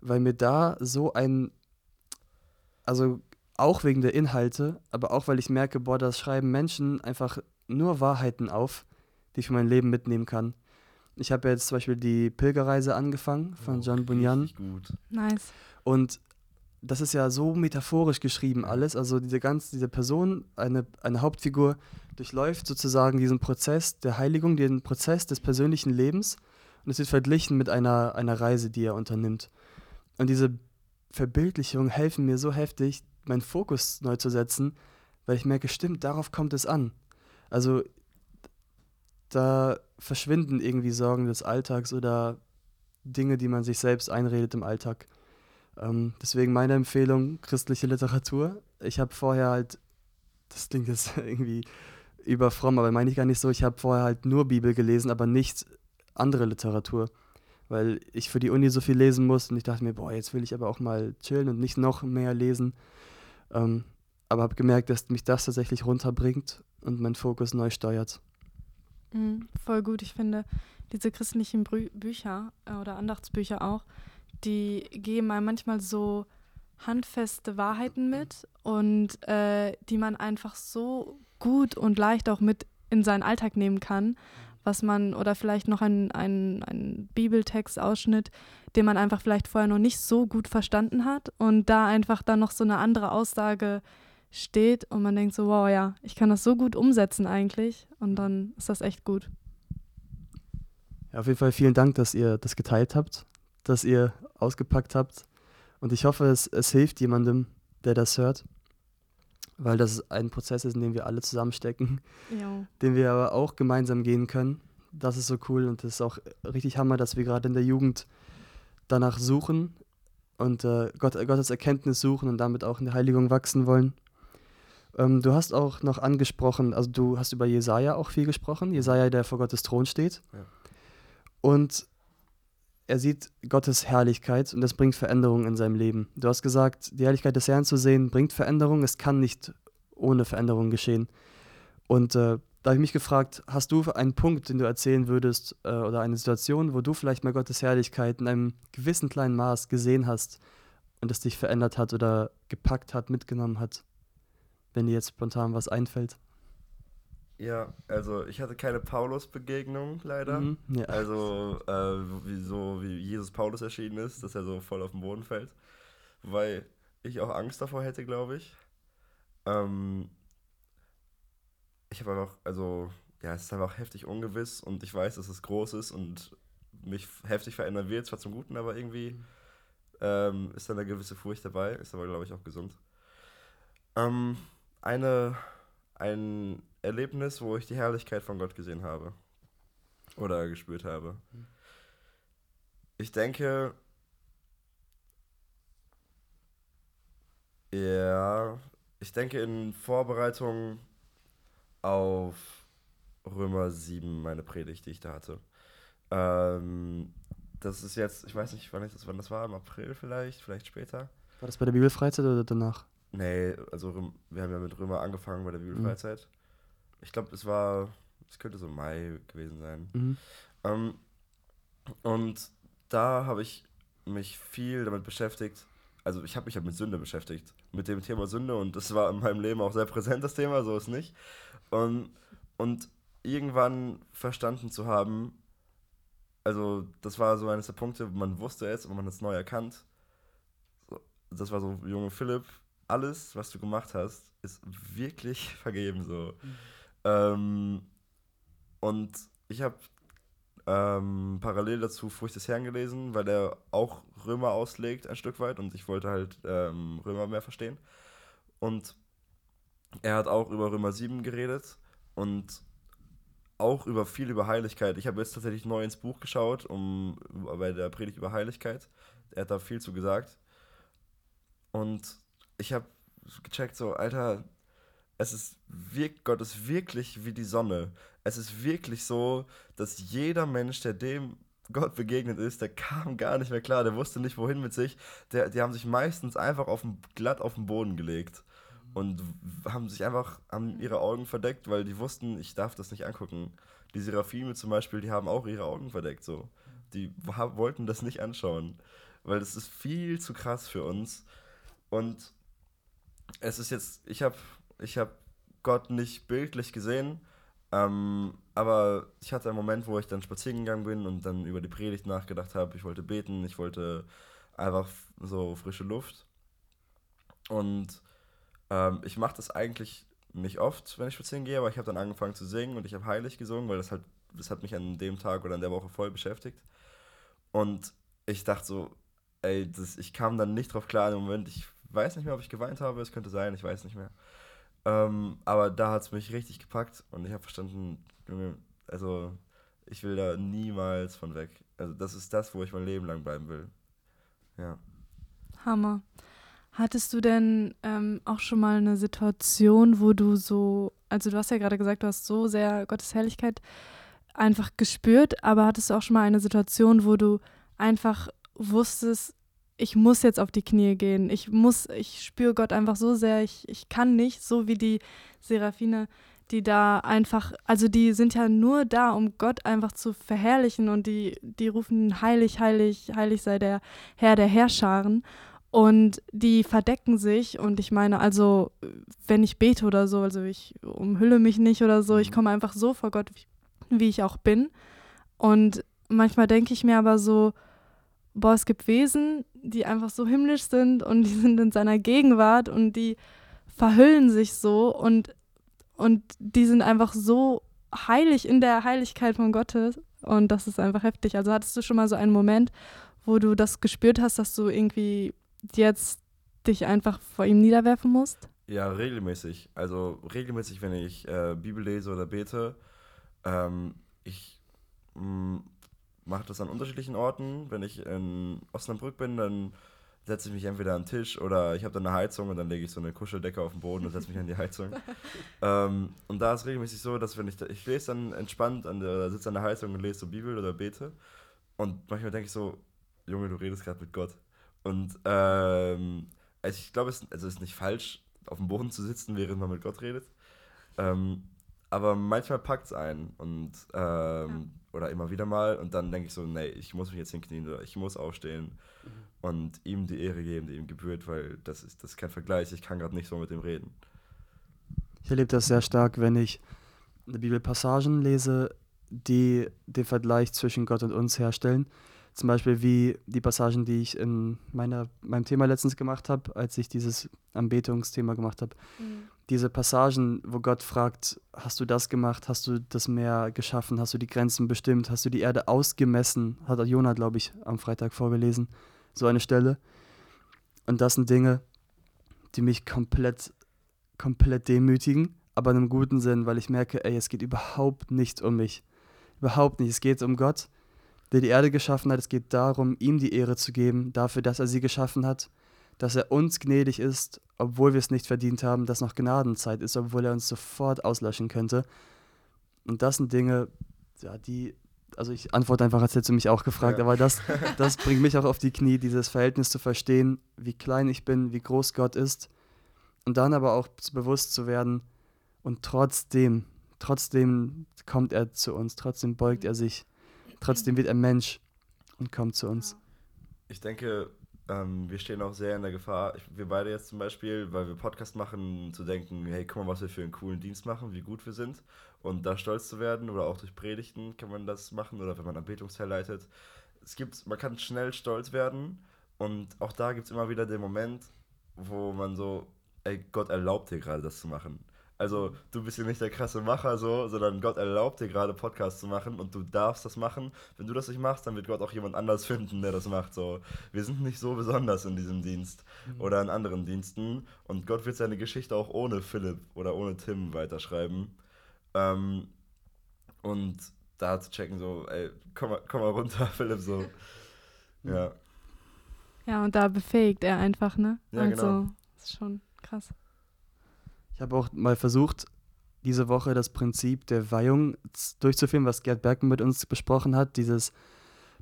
weil mir da so ein, also auch wegen der Inhalte, aber auch weil ich merke, boah, das schreiben Menschen einfach nur Wahrheiten auf, die ich für mein Leben mitnehmen kann. Ich habe jetzt zum Beispiel die Pilgerreise angefangen von Oh, John Bunyan. richtig gut. Nice. Und das ist ja so metaphorisch geschrieben alles. Also diese ganze, diese Person, eine, eine Hauptfigur, durchläuft sozusagen diesen Prozess der Heiligung, den Prozess des persönlichen Lebens. Und es wird verglichen mit einer, einer Reise, die er unternimmt. Und diese Verbildlichungen helfen mir so heftig, meinen Fokus neu zu setzen, weil ich merke, stimmt, darauf kommt es an. Also da verschwinden irgendwie Sorgen des Alltags oder Dinge, die man sich selbst einredet im Alltag. Ähm, deswegen meine Empfehlung, christliche Literatur. Ich habe vorher halt, das klingt jetzt <laughs> irgendwie überfromm, aber meine ich gar nicht so, ich habe vorher halt nur Bibel gelesen, aber nicht andere Literatur. Weil ich für die Uni so viel lesen muss und ich dachte mir, boah, jetzt will ich aber auch mal chillen und nicht noch mehr lesen. Ähm, aber habe gemerkt, dass mich das tatsächlich runterbringt und mein Fokus neu steuert. Mhm, voll gut. Ich finde, diese christlichen Brü Bücher äh, oder Andachtsbücher auch, die geben einem manchmal so handfeste Wahrheiten mit und äh, die man einfach so gut und leicht auch mit in seinen Alltag nehmen kann, was man, oder vielleicht noch ein, ein, ein Bibeltextausschnitt, den man einfach vielleicht vorher noch nicht so gut verstanden hat und da einfach dann noch so eine andere Aussage steht und man denkt so, wow, ja, ich kann das so gut umsetzen eigentlich und dann ist das echt gut. Ja, auf jeden Fall vielen Dank, dass ihr das geteilt habt, dass ihr ausgepackt habt. Und ich hoffe, es, es hilft jemandem, der das hört, weil das ein Prozess ist, in dem wir alle zusammenstecken, Ja. den wir aber auch gemeinsam gehen können. Das ist so cool und das ist auch richtig Hammer, dass wir gerade in der Jugend danach suchen und äh, Gott, Gottes Erkenntnis suchen und damit auch in der Heiligung wachsen wollen. Ähm, du hast auch noch angesprochen, also du hast über Jesaja auch viel gesprochen, Jesaja, der vor Gottes Thron steht. Ja. Und er sieht Gottes Herrlichkeit und das bringt Veränderung in seinem Leben. Du hast gesagt, die Herrlichkeit des Herrn zu sehen bringt Veränderung. Es kann nicht ohne Veränderung geschehen. Und äh, da habe ich mich gefragt, hast du einen Punkt, den du erzählen würdest äh, oder eine Situation, wo du vielleicht mal Gottes Herrlichkeit in einem gewissen kleinen Maß gesehen hast und es dich verändert hat oder gepackt hat, mitgenommen hat? Wenn dir jetzt spontan was einfällt. Ja, also ich hatte keine Paulus-Begegnung leider. Mhm, ja. Also, äh, wie, so wie Jesus Paulus erschienen ist, dass er so voll auf den Boden fällt. Weil ich auch Angst davor hätte, glaube ich. Ähm, ich habe einfach, also, ja, es ist einfach heftig ungewiss und ich weiß, dass es groß ist und mich heftig verändern wird, zwar zum Guten, aber irgendwie ähm, ist dann eine gewisse Furcht dabei, ist aber, glaube ich, auch gesund. Ähm, eine, ein Erlebnis, wo ich die Herrlichkeit von Gott gesehen habe. Oder gespürt habe. Ich denke, ja, ich denke in Vorbereitung auf Römer 7, meine Predigt, die ich da hatte. Ähm, das ist jetzt, ich weiß nicht, wann, ich das, wann das war, im April vielleicht, vielleicht später. War das bei der Bibelfreizeit oder danach? Nee, also wir haben ja mit Römer angefangen bei der Bibelfreizeit. Ich glaube, es war, es könnte so Mai gewesen sein. Mhm. Ähm, und da habe ich mich viel damit beschäftigt. Also ich habe mich halt mit Sünde beschäftigt, mit dem Thema Sünde und das war in meinem Leben auch sehr präsent, das Thema, so ist nicht. Und, und irgendwann verstanden zu haben, also das war so eines der Punkte, man wusste es und man hat es neu erkannt. Das war so, junge Philipp, alles, was du gemacht hast, ist wirklich <laughs> vergeben so. Ähm, und ich habe ähm, parallel dazu Furcht des Herrn gelesen, weil er auch Römer auslegt ein Stück weit und ich wollte halt ähm, Römer mehr verstehen. Und er hat auch über Römer 7 geredet und auch über viel über Heiligkeit. Ich habe jetzt tatsächlich neu ins Buch geschaut, um bei der Predigt über Heiligkeit. Er hat da viel zu gesagt. Und ich habe gecheckt, so, Alter, es ist wirk Gott ist wirklich wie die Sonne. Es ist wirklich so, dass jeder Mensch, der dem Gott begegnet ist, der kam gar nicht mehr klar, der wusste nicht wohin mit sich. Der, die haben sich meistens einfach auf den, glatt auf den Boden gelegt. und haben sich einfach, haben ihre Augen verdeckt, weil die wussten, ich darf das nicht angucken. Die Seraphime zum Beispiel, die haben auch ihre Augen verdeckt, so. Die wollten das nicht anschauen, weil das ist viel zu krass für uns. Und es ist jetzt, ich habe ich hab Gott nicht bildlich gesehen, ähm, aber ich hatte einen Moment, wo ich dann spazieren gegangen bin und dann über die Predigt nachgedacht habe. Ich wollte beten, ich wollte einfach so frische Luft. Und ähm, ich mache das eigentlich nicht oft, wenn ich spazieren gehe, aber ich habe dann angefangen zu singen und ich habe heilig gesungen, weil das halt, das hat mich an dem Tag oder an der Woche voll beschäftigt. Und ich dachte so, ey, das, ich kam dann nicht drauf klar im Moment. Ich weiß nicht mehr, ob ich geweint habe, es könnte sein, ich weiß nicht mehr. Ähm, aber da hat es mich richtig gepackt und ich habe verstanden, also ich will da niemals von weg. Also das ist das, wo ich mein Leben lang bleiben will. Ja. Hammer. Hattest du denn ähm, auch schon mal eine Situation, wo du so, also du hast ja gerade gesagt, du hast so sehr Gottes Herrlichkeit einfach gespürt, aber hattest du auch schon mal eine Situation, wo du einfach wusstest, ich muss jetzt auf die Knie gehen, ich muss, ich spüre Gott einfach so sehr, ich, ich kann nicht, so wie die Seraphine, die da einfach, also die sind ja nur da, um Gott einfach zu verherrlichen und die, die rufen heilig, heilig, heilig sei der Herr der Herrscharen. Und die verdecken sich und ich meine, also wenn ich bete oder so, also ich umhülle mich nicht oder so, ich mhm. komme einfach so vor Gott, wie, wie ich auch bin. Und manchmal denke ich mir aber so, boah, es gibt Wesen, die einfach so himmlisch sind und die sind in seiner Gegenwart und die verhüllen sich so und, und die sind einfach so heilig in der Heiligkeit von Gottes und das ist einfach heftig. Also hattest du schon mal so einen Moment, wo du das gespürt hast, dass du irgendwie jetzt dich einfach vor ihm niederwerfen musst? Ja, regelmäßig. Also regelmäßig, wenn ich äh, Bibel lese oder bete. Ähm, ich mm, mache das an unterschiedlichen Orten. Wenn ich in Osnabrück bin, dann setze ich mich entweder an den Tisch oder ich habe dann eine Heizung und dann lege ich so eine Kuscheldecke auf den Boden und setze mich an die Heizung. <laughs> ähm, und da ist regelmäßig so, dass wenn ich, ich lese dann entspannt, an der, sitze an der Heizung und lese so Bibel oder bete. Und manchmal denke ich so, Junge, du redest gerade mit Gott. Und ähm, also ich glaube, es, also es ist nicht falsch, auf dem Boden zu sitzen, während man mit Gott redet. Ähm, aber manchmal packt es einen und ähm, ja. oder immer wieder mal und dann denke ich so, nee, ich muss mich jetzt hinknien oder ich muss aufstehen mhm. und ihm die Ehre geben, die ihm gebührt, weil das ist, das ist kein Vergleich, ich kann gerade nicht so mit ihm reden. Ich erlebe das sehr stark, wenn ich Bibelpassagen lese, die den Vergleich zwischen Gott und uns herstellen. Zum Beispiel wie die Passagen, die ich in meiner, meinem Thema letztens gemacht habe, als ich dieses Anbetungsthema gemacht habe. Mhm. Diese Passagen, wo Gott fragt, hast du das gemacht, hast du das Meer geschaffen, hast du die Grenzen bestimmt, hast du die Erde ausgemessen, hat Jonah, glaube ich, am Freitag vorgelesen, so eine Stelle. Und das sind Dinge, die mich komplett, komplett demütigen, aber in einem guten Sinn, weil ich merke, ey, es geht überhaupt nicht um mich. Überhaupt nicht. Es geht um Gott der die Erde geschaffen hat. Es geht darum, ihm die Ehre zu geben, dafür, dass er sie geschaffen hat, dass er uns gnädig ist, obwohl wir es nicht verdient haben, dass noch Gnadenzeit ist, obwohl er uns sofort auslöschen könnte. Und das sind Dinge, ja, die, also ich antworte einfach, als hättest du mich auch gefragt, ja. aber das, <laughs> das bringt mich auch auf die Knie, dieses Verhältnis zu verstehen, wie klein ich bin, wie groß Gott ist. Und dann aber auch bewusst zu werden und trotzdem, trotzdem kommt er zu uns, trotzdem beugt er sich Trotzdem wird er Mensch und kommt zu uns. Ich denke, ähm, wir stehen auch sehr in der Gefahr, wir beide jetzt zum Beispiel, weil wir Podcast machen, zu denken, hey, guck mal, was wir für einen coolen Dienst machen, wie gut wir sind und da stolz zu werden oder auch durch Predigten kann man das machen oder wenn man Anbetungsteil leitet. Es gibt, man kann schnell stolz werden und auch da gibt es immer wieder den Moment, wo man so, ey, Gott erlaubt dir gerade das zu machen. Also du bist ja nicht der krasse Macher so, sondern Gott erlaubt dir gerade Podcasts zu machen und du darfst das machen. Wenn du das nicht machst, dann wird Gott auch jemand anders <laughs> finden, der das macht. So, wir sind nicht so besonders in diesem Dienst mhm. oder in anderen Diensten und Gott wird seine Geschichte auch ohne Philipp oder ohne Tim weiterschreiben. Ähm, und da zu checken so, ey, komm mal, komm mal runter, <laughs> Philipp so. Ja. Ja, und da befähigt er einfach, ne? Ja, also, genau. ist schon krass. Ich habe auch mal versucht, diese Woche das Prinzip der Weihung durchzuführen, was Gerd Bergen mit uns besprochen hat. Dieses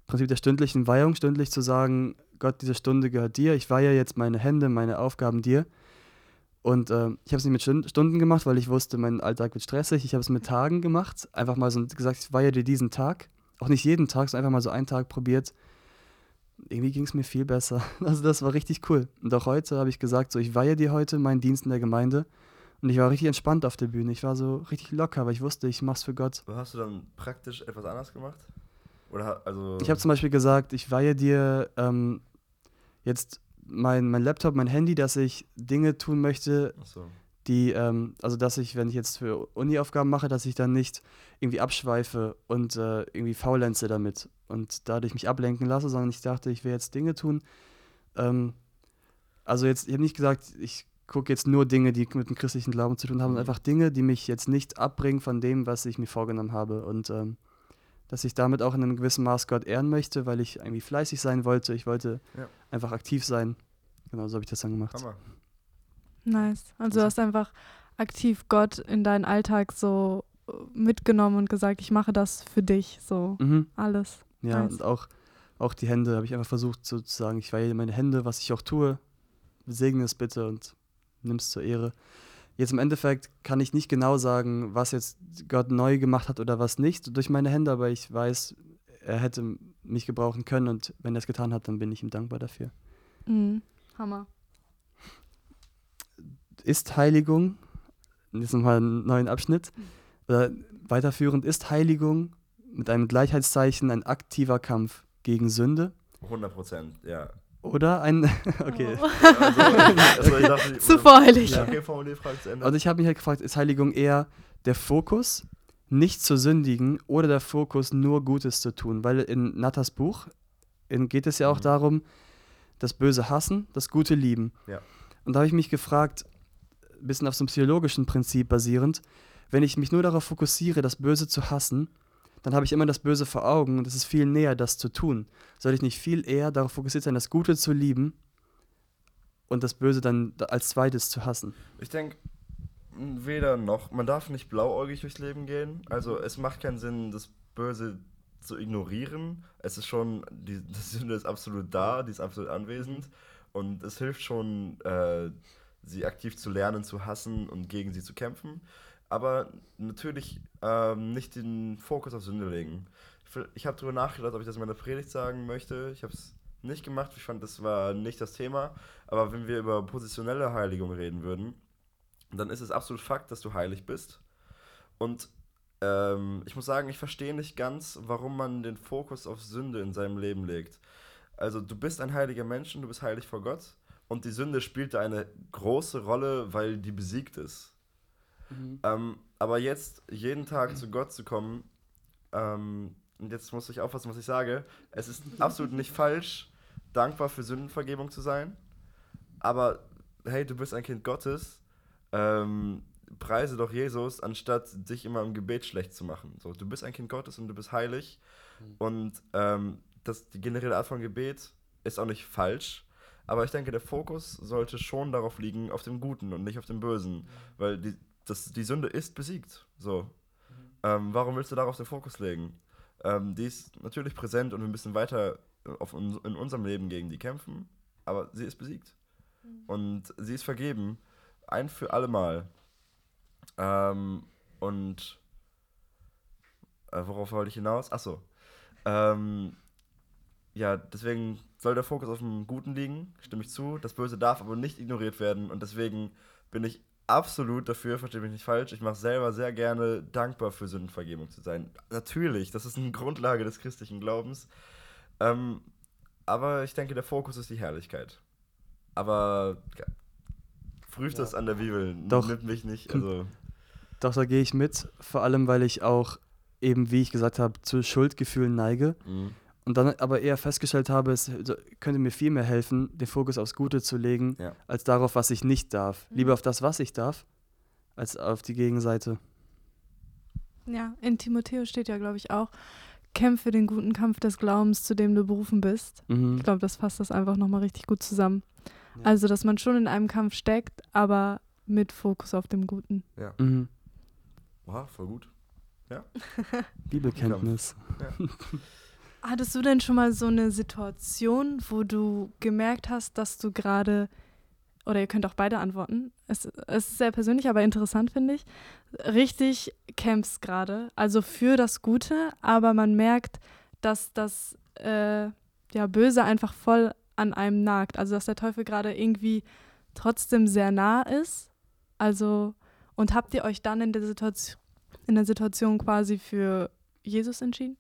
Prinzip der stündlichen Weihung, stündlich zu sagen, Gott, diese Stunde gehört dir, ich weihe jetzt meine Hände, meine Aufgaben dir. Und äh, ich habe es nicht mit Stund- Stunden gemacht, weil ich wusste, mein Alltag wird stressig. Ich habe es mit Tagen gemacht. Einfach mal so gesagt, ich weihe dir diesen Tag. Auch nicht jeden Tag, sondern einfach mal so einen Tag probiert. Irgendwie ging es mir viel besser. <laughs> Also das war richtig cool. Und auch heute habe ich gesagt, so ich weihe dir heute meinen Dienst in der Gemeinde. Und ich war richtig entspannt auf der Bühne. Ich war so richtig locker, weil ich wusste, ich mach's für Gott. Hast du dann praktisch etwas anders gemacht? Oder also. Ich habe zum Beispiel gesagt, ich weihe dir ähm, jetzt mein, mein Laptop, mein Handy, dass ich Dinge tun möchte, Achso. die, ähm, also dass ich, wenn ich jetzt für Uni-Aufgaben mache, dass ich dann nicht irgendwie abschweife und äh, irgendwie faulenze damit und dadurch mich ablenken lasse, sondern ich dachte, ich will jetzt Dinge tun. Ähm, also jetzt, ich habe nicht gesagt, ich gucke jetzt nur Dinge, die mit dem christlichen Glauben zu tun haben, Mhm. einfach Dinge, die mich jetzt nicht abbringen von dem, was ich mir vorgenommen habe und ähm, dass ich damit auch in einem gewissen Maß Gott ehren möchte, weil ich irgendwie fleißig sein wollte. Ich wollte Ja. einfach aktiv sein. Genau, so habe ich das dann gemacht. Hammer. Nice. Also du hast einfach aktiv Gott in deinen Alltag so äh, mitgenommen und gesagt, ich mache das für dich, so Mhm. alles. Ja, Nice. und auch, auch die Hände habe ich einfach versucht so zu sagen, ich weihe meine Hände, was ich auch tue, segne es bitte und nimm es zur Ehre. Jetzt im Endeffekt kann ich nicht genau sagen, was jetzt Gott neu gemacht hat oder was nicht durch meine Hände, aber ich weiß, er hätte mich gebrauchen können und wenn er es getan hat, dann bin ich ihm dankbar dafür. Mhm. Hammer. Ist Heiligung, jetzt nochmal einen neuen Abschnitt, oder weiterführend, ist Heiligung mit einem Gleichheitszeichen ein aktiver Kampf gegen Sünde 100 Prozent, ja. Oder ein, <laughs> okay, Oh. <laughs> Also, also ich dachte, <laughs> Zu voreilig. Ja, okay, Ende. Und ich habe mich halt gefragt, ist Heiligung eher der Fokus, nicht zu sündigen oder der Fokus, nur Gutes zu tun? Weil in Natas Buch in, geht es ja auch Mhm. darum, das Böse hassen, das Gute lieben. Ja. Und da habe ich mich gefragt, ein bisschen auf so einem psychologischen Prinzip basierend, wenn ich mich nur darauf fokussiere, das Böse zu hassen, dann habe ich immer das Böse vor Augen und es ist viel näher, das zu tun. Soll ich nicht viel eher darauf fokussiert sein, das Gute zu lieben und das Böse dann als zweites zu hassen? Ich denke, weder noch. Man darf nicht blauäugig durchs Leben gehen. Also es macht keinen Sinn, das Böse zu ignorieren. Es ist schon, die, <laughs> die Sünde ist absolut da, die ist absolut anwesend. Und es hilft schon, äh, sie aktiv zu lernen, zu hassen und gegen sie zu kämpfen. Aber natürlich ähm, nicht den Fokus auf Sünde legen. Ich, habe darüber nachgedacht, ob ich das in meiner Predigt sagen möchte. Ich habe es nicht gemacht. Ich fand, das war nicht das Thema. Aber wenn wir über positionelle Heiligung reden würden, dann ist es absolut Fakt, dass du heilig bist. Und ähm, ich muss sagen, ich verstehe nicht ganz, warum man den Fokus auf Sünde in seinem Leben legt. Also du bist ein heiliger Mensch und du bist heilig vor Gott. Und die Sünde spielt da eine große Rolle, weil die besiegt ist. Ähm, aber jetzt jeden Tag zu Gott zu kommen, ähm, und jetzt muss ich aufpassen, was ich sage, es ist absolut nicht <laughs> falsch, dankbar für Sündenvergebung zu sein. Aber hey, du bist ein Kind Gottes, ähm, preise doch Jesus, anstatt dich immer im Gebet schlecht zu machen. So, du bist ein Kind Gottes und du bist heilig. Und ähm, das, die generelle Art von Gebet ist auch nicht falsch. Aber ich denke, der Fokus sollte schon darauf liegen, auf dem Guten und nicht auf dem Bösen. Weil die, das, die Sünde ist besiegt. So. Ähm, warum willst du darauf den Fokus legen? Ähm, die ist natürlich präsent und wir müssen weiter auf un in unserem Leben gegen die kämpfen. Aber sie ist besiegt. Und sie ist vergeben. Ein für alle Mal. Ähm, und äh, worauf wollte ich hinaus? Achso. Ähm, ja, deswegen soll der Fokus auf dem Guten liegen, stimme ich zu. Das Böse darf aber nicht ignoriert werden und deswegen bin ich absolut dafür, verstehe mich nicht falsch. Ich mache selber sehr gerne dankbar für Sündenvergebung zu sein. Natürlich, das ist eine Grundlage des christlichen Glaubens. Ähm, aber ich denke, der Fokus ist die Herrlichkeit. Aber ja, prüft Ja. das an der Bibel. Doch. Nimmt mich nicht. Also, Doch, da gehe ich mit, vor allem weil ich auch eben, wie ich gesagt habe, zu Schuldgefühlen neige mh. Und dann aber eher festgestellt habe, es könnte mir viel mehr helfen, den Fokus aufs Gute zu legen, Ja. als darauf, was ich nicht darf. Mhm. Lieber auf das, was ich darf, als auf die Gegenseite. Ja, in Timotheus steht ja, glaube ich, auch, kämpfe den guten Kampf des Glaubens, zu dem du berufen bist. Mhm. Ich glaube, das fasst das einfach nochmal richtig gut zusammen. Ja. Also, dass man schon in einem Kampf steckt, aber mit Fokus auf dem Guten. Mhm. Wow, voll gut. Bibelkenntnis. <laughs> Hattest du denn schon mal so eine Situation, wo du gemerkt hast, dass du gerade oder ihr könnt auch beide antworten. Es, es ist sehr persönlich, aber interessant, finde ich. Richtig kämpfst gerade, also für das Gute, aber man merkt, dass das äh, ja, Böse einfach voll an einem nagt. Also, dass der Teufel gerade irgendwie trotzdem sehr nah ist. Also, und habt ihr euch dann in der Situation, in der Situation quasi für Jesus entschieden?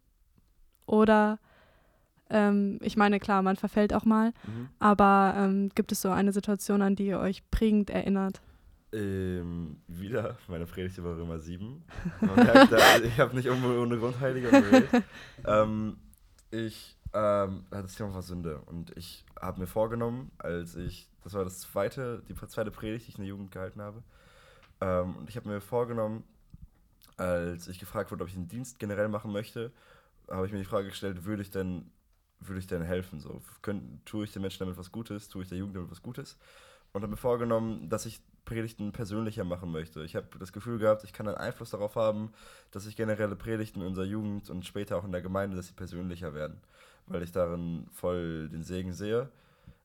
Oder, ähm, ich meine, klar, man verfällt auch mal, Mhm. aber ähm, gibt es so eine Situation, an die ihr euch prägend erinnert? Ähm, wieder meine Predigt über Römer 7. Man merkt, da, ich habe nicht ohne, ohne Grund Heiliger <laughs> ähm, ich ähm, das Thema war Sünde und ich habe mir vorgenommen, als ich, das war das zweite, die zweite Predigt, die ich in der Jugend gehalten habe, ähm, und ich habe mir vorgenommen, als ich gefragt wurde, ob ich einen Dienst generell machen möchte, habe ich mir die Frage gestellt, würde ich denn, würde ich denn helfen? So, Könnt, tue ich den Menschen damit was Gutes, tue ich der Jugend damit was Gutes? Und habe mir vorgenommen, dass ich Predigten persönlicher machen möchte. Ich habe das Gefühl gehabt, ich kann einen Einfluss darauf haben, dass ich generelle Predigten in unserer Jugend und später auch in der Gemeinde, dass sie persönlicher werden. Weil ich darin voll den Segen sehe,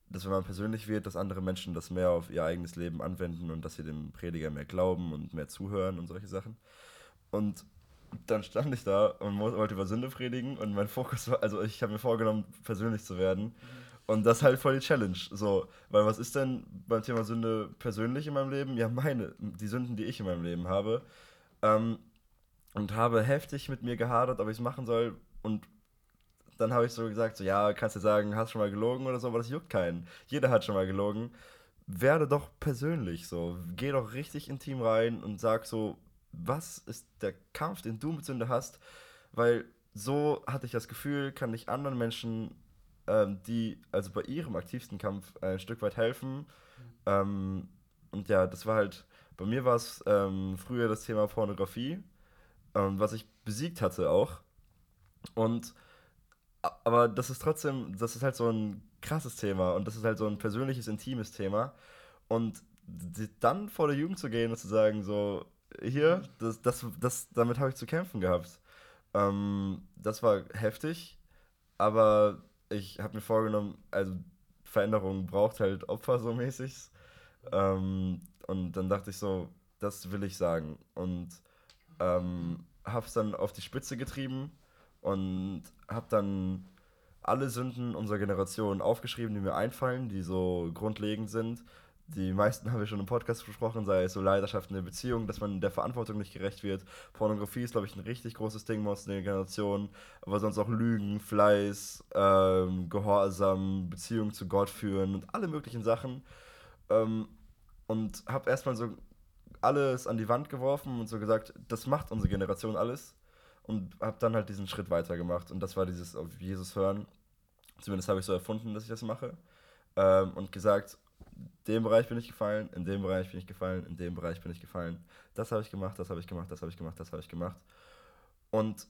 dass wenn man persönlich wird, dass andere Menschen das mehr auf ihr eigenes Leben anwenden und dass sie dem Prediger mehr glauben und mehr zuhören und solche Sachen. Und dann stand ich da und wollte über Sünde predigen und mein Fokus war, also ich habe mir vorgenommen, persönlich zu werden. Und das ist halt voll die Challenge. So, weil was ist denn beim Thema Sünde persönlich in meinem Leben? Ja, meine, die Sünden, die ich in meinem Leben habe. Ähm, und habe heftig mit mir gehadert, ob ich es machen soll. Und dann habe ich so gesagt, so, ja, kannst du sagen, hast schon mal gelogen oder so, aber das juckt keinen. Jeder hat schon mal gelogen. Werde doch persönlich so. Geh doch richtig intim rein und sag so, was ist der Kampf, den du mit Sünde hast? Weil so hatte ich das Gefühl, kann ich anderen Menschen, ähm, die also bei ihrem aktivsten Kampf ein Stück weit helfen. Ähm, und ja, das war halt, bei mir war es ähm, früher das Thema Pornografie, ähm, was ich besiegt hatte auch. Und aber das ist trotzdem, das ist halt so ein krasses Thema und das ist halt so ein persönliches, intimes Thema. Und dann vor der Jugend zu gehen und zu sagen, so, hier, das, das, das, damit habe ich zu kämpfen gehabt. Ähm, das war heftig, aber ich habe mir vorgenommen, also Veränderung braucht halt Opfer so mäßig. Ähm, und dann dachte ich so, das will ich sagen. Und ähm, habe es dann auf die Spitze getrieben und habe dann alle Sünden unserer Generation aufgeschrieben, die mir einfallen, die so grundlegend sind. Die meisten habe ich schon im Podcast besprochen, sei es so Leidenschaften in der Beziehung, dass man der Verantwortung nicht gerecht wird. Pornografie ist, glaube ich, ein richtig großes Ding bei uns in der Generation. Aber sonst auch Lügen, Fleiß, ähm, Gehorsam, Beziehung zu Gott führen und alle möglichen Sachen. Ähm, und habe erstmal so alles an die Wand geworfen und so gesagt, das macht unsere Generation alles. Und habe dann halt diesen Schritt weitergemacht. Und das war dieses auf Jesus hören. Zumindest habe ich so erfunden, dass ich das mache. Ähm, und gesagt, dem Bereich bin ich gefallen, in dem Bereich bin ich gefallen, in dem Bereich bin ich gefallen. Das habe ich gemacht, das habe ich gemacht, das habe ich gemacht, das habe ich gemacht. Und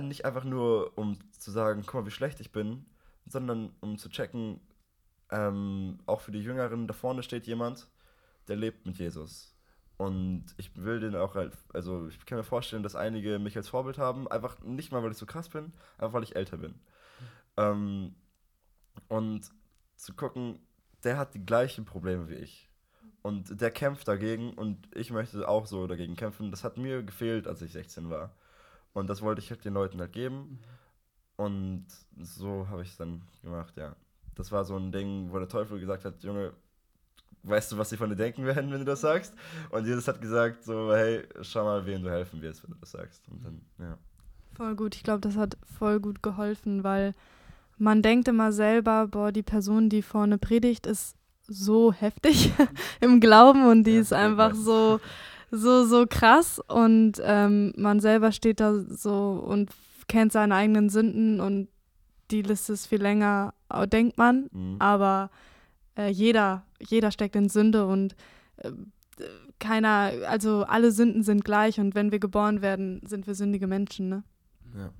nicht einfach nur, um zu sagen, guck mal, wie schlecht ich bin, sondern um zu checken, ähm, auch für die Jüngeren, da vorne steht jemand, der lebt mit Jesus. Und ich will den auch, also ich kann mir vorstellen, dass einige mich als Vorbild haben, einfach nicht mal, weil ich so krass bin, einfach weil ich älter bin. Ähm, und zu gucken, der hat die gleichen Probleme wie ich. Und der kämpft dagegen und ich möchte auch so dagegen kämpfen. Das hat mir gefehlt, als ich 16 war. Und das wollte ich halt den Leuten halt geben. Und so habe ich es dann gemacht, ja. Das war so ein Ding, wo der Teufel gesagt hat, Junge, weißt du, was sie von dir denken werden, wenn du das sagst? Und Jesus hat gesagt, so, hey, schau mal, wem du helfen wirst, wenn du das sagst. Und dann, ja. Voll gut. Ich glaube, das hat voll gut geholfen, weil man denkt immer selber, boah, die Person, die vorne predigt, ist so heftig <laughs> im Glauben und die Ja, ist einfach so, so, so krass und ähm, man selber steht da so und kennt seine eigenen Sünden und die Liste ist viel länger, denkt man, Mhm. aber äh, jeder, jeder steckt in Sünde und äh, keiner, also alle Sünden sind gleich und wenn wir geboren werden, sind wir sündige Menschen, ne? ja.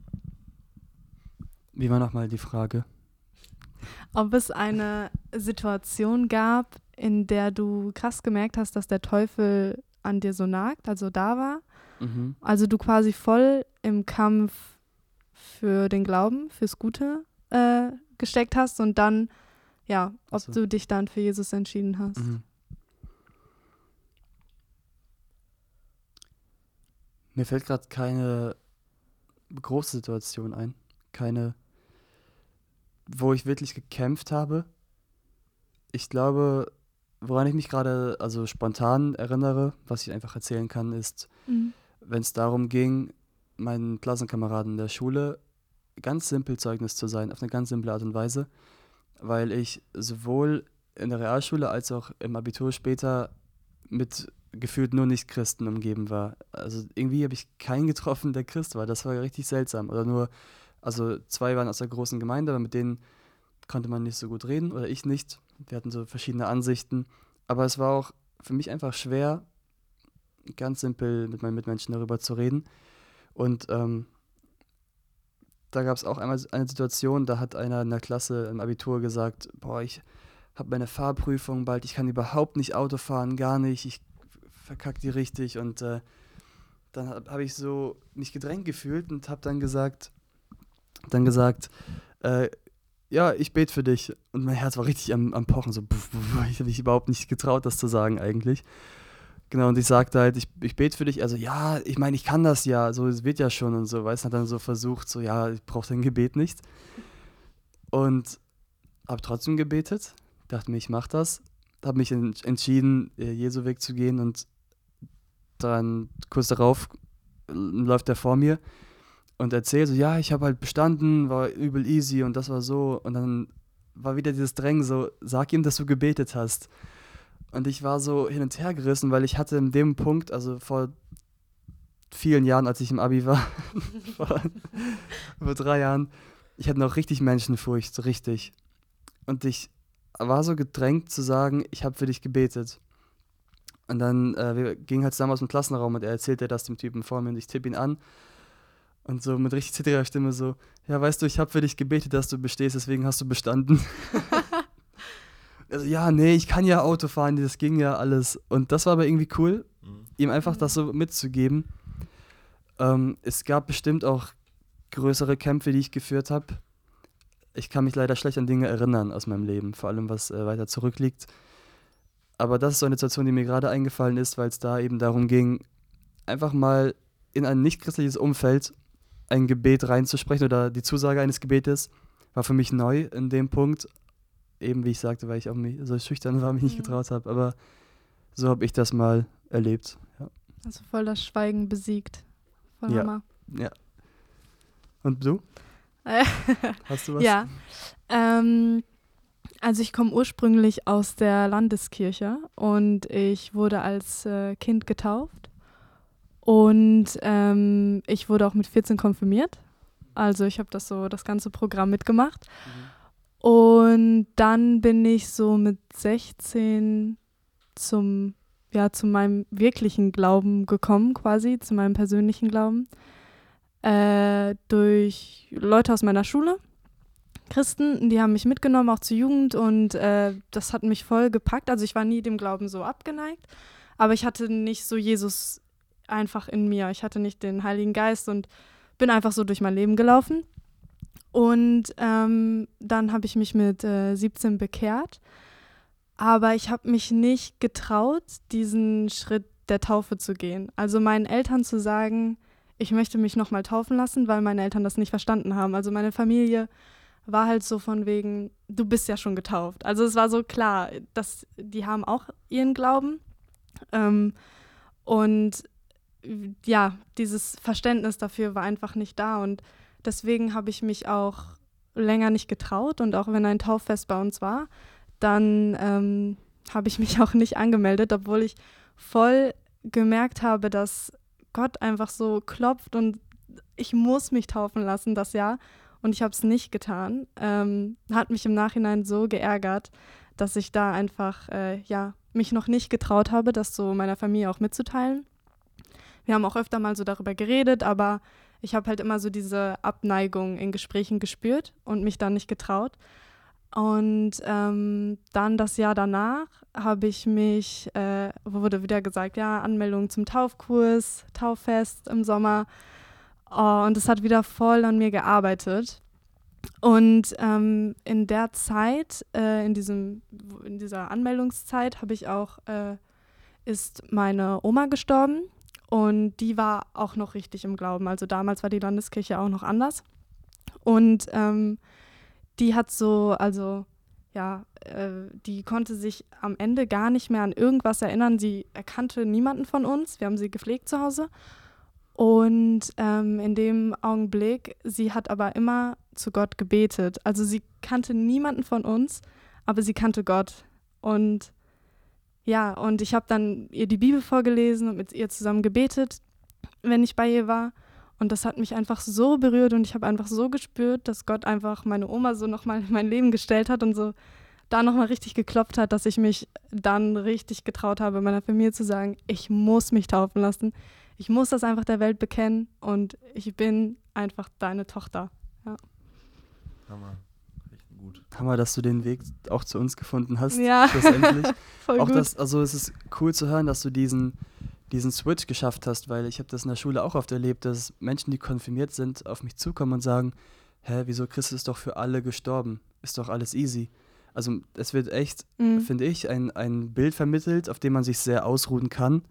Wie war nochmal die Frage? Ob es eine Situation gab, in der du krass gemerkt hast, dass der Teufel an dir so nagt, also da war. Mhm. Also du quasi voll im Kampf für den Glauben, fürs Gute äh, gesteckt hast und dann, ja, ob also. du dich dann für Jesus entschieden hast. Mhm. Mir fällt gerade keine große Situation ein. Keine wo ich wirklich gekämpft habe. Ich glaube, woran ich mich gerade also spontan erinnere, was ich einfach erzählen kann, ist, Mhm. wenn es darum ging, meinen Klassenkameraden in der Schule ganz simpel Zeugnis zu sein, auf eine ganz simple Art und Weise, weil ich sowohl in der Realschule als auch im Abitur später mit gefühlt nur Nicht-Christen umgeben war. Also irgendwie habe ich keinen getroffen, der Christ war. Das war richtig seltsam. Oder nur, also zwei waren aus der großen Gemeinde, aber mit denen konnte man nicht so gut reden oder ich nicht. Wir hatten so verschiedene Ansichten. Aber es war auch für mich einfach schwer, ganz simpel mit meinen Mitmenschen darüber zu reden. Und ähm, da gab es auch einmal eine Situation, da hat einer in der Klasse im Abitur gesagt, boah, ich habe meine Fahrprüfung bald, ich kann überhaupt nicht Auto fahren, gar nicht, ich verkacke die richtig. Und äh, dann habe hab ich so mich gedrängt gefühlt und habe dann gesagt, dann gesagt, äh, ja, ich bete für dich. Und mein Herz war richtig am, am Pochen, so, puff, puff, ich habe mich überhaupt nicht getraut, das zu sagen eigentlich. Genau, und ich sagte halt, ich, ich bete für dich. Also, ja, ich meine, ich kann das ja, so, es wird ja schon und so, weißt du, hat dann so versucht, so, ja, ich brauche dein Gebet nicht. Und habe trotzdem gebetet, dachte mir, ich mache das, habe mich en entschieden, äh, Jesu Weg zu gehen und dann kurz darauf äh, läuft er vor mir und erzählt so, ja, ich habe halt bestanden, war übel easy und das war so. Und dann war wieder dieses Drängen so, sag ihm, dass du gebetet hast. Und ich war so hin und her gerissen, weil ich hatte in dem Punkt, also vor vielen Jahren, als ich im Abi war, <laughs> vor, vor drei Jahren, ich hatte noch richtig Menschenfurcht, so richtig. Und ich war so gedrängt zu sagen, ich habe für dich gebetet. Und dann, äh, wir gingen halt zusammen aus dem Klassenraum und er erzählte das dem Typen vor mir und ich tippe ihn an. Und so mit richtig zittriger Stimme so, ja, weißt du, ich habe für dich gebetet, dass du bestehst, deswegen hast du bestanden. <laughs> also, ja, nee, ich kann ja Auto fahren, das ging ja alles. Und das war aber irgendwie cool, Mhm. ihm einfach das so mitzugeben. Ähm, es gab bestimmt auch größere Kämpfe, die ich geführt habe. Ich kann mich leider schlecht an Dinge erinnern aus meinem Leben, vor allem was äh, weiter zurückliegt. Aber das ist so eine Situation, die mir gerade eingefallen ist, weil es da eben darum ging, einfach mal in ein nicht-christliches Umfeld ein Gebet reinzusprechen oder die Zusage eines Gebetes, war für mich neu in dem Punkt. Eben wie ich sagte, weil ich auch mich so schüchtern war, mich nicht Mhm. getraut habe. Aber so habe ich das mal erlebt. Ja. Also voll das Schweigen besiegt. Voll Ja. Hammer. Und du? <laughs> Hast du was? Ja. Ähm, also ich komme ursprünglich aus der Landeskirche und ich wurde als äh, Kind getauft. Und ähm, ich wurde auch mit 14 konfirmiert. Also ich habe das so, das ganze Programm mitgemacht. Und dann bin ich so mit 16 zum, ja, zu meinem wirklichen Glauben gekommen, quasi, zu meinem persönlichen Glauben. Äh, durch Leute aus meiner Schule, Christen, die haben mich mitgenommen, auch zur Jugend und äh, das hat mich voll gepackt. Also ich war nie dem Glauben so abgeneigt, aber ich hatte nicht so Jesus einfach in mir. Ich hatte nicht den Heiligen Geist und bin einfach so durch mein Leben gelaufen. Und ähm, dann habe ich mich mit äh, 17 bekehrt. Aber ich habe mich nicht getraut, diesen Schritt der Taufe zu gehen. Also meinen Eltern zu sagen, ich möchte mich nochmal taufen lassen, weil meine Eltern das nicht verstanden haben. Also meine Familie war halt so von wegen, du bist ja schon getauft. Also es war so klar, dass die haben auch ihren Glauben. Ähm, und ja, dieses Verständnis dafür war einfach nicht da. Und deswegen habe ich mich auch länger nicht getraut. Und auch wenn ein Tauffest bei uns war, dann ähm, habe ich mich <laughs> auch nicht angemeldet, obwohl ich voll gemerkt habe, dass Gott einfach so klopft und ich muss mich taufen lassen das Jahr. Und ich habe es nicht getan. Ähm, hat mich im Nachhinein so geärgert, dass ich da einfach, äh, ja, mich noch nicht getraut habe, das so meiner Familie auch mitzuteilen. Wir haben auch öfter mal so darüber geredet, aber ich habe halt immer so diese Abneigung in Gesprächen gespürt und mich dann nicht getraut. Und ähm, dann das Jahr danach habe ich mich, äh, wurde wieder gesagt, ja, Anmeldung zum Taufkurs, Tauffest im Sommer. Oh, und es hat wieder voll an mir gearbeitet. Und ähm, in der Zeit, äh, in, diesem, in dieser Anmeldungszeit, habe ich auch, äh, ist meine Oma gestorben. Und die war auch noch richtig im Glauben. Also damals war die Landeskirche auch noch anders. Und ähm, die hat so, also ja, äh, die konnte sich am Ende gar nicht mehr an irgendwas erinnern. Sie erkannte niemanden von uns. Wir haben sie gepflegt zu Hause. Und ähm, in dem Augenblick, sie hat aber immer zu Gott gebetet. Also sie kannte niemanden von uns, aber sie kannte Gott. Und ja, und ich habe dann ihr die Bibel vorgelesen und mit ihr zusammen gebetet, wenn ich bei ihr war. Und das hat mich einfach so berührt und ich habe einfach so gespürt, dass Gott einfach meine Oma so nochmal in mein Leben gestellt hat und so da nochmal richtig geklopft hat, dass ich mich dann richtig getraut habe, meiner Familie zu sagen, ich muss mich taufen lassen. Ich muss das einfach der Welt bekennen und ich bin einfach deine Tochter. Ja. Hammer. Gut. Hammer, dass du den Weg auch zu uns gefunden hast. Ja. <laughs> Schlussendlich. Voll auch gut. das, also es ist cool zu hören, dass du diesen, diesen Switch geschafft hast, weil ich habe das in der Schule auch oft erlebt, dass Menschen, die konfirmiert sind, auf mich zukommen und sagen, hä, wieso Christus ist doch für alle gestorben? Ist doch alles easy. Also es wird echt, Mhm. finde ich, ein, ein Bild vermittelt, auf dem man sich sehr ausruhen kann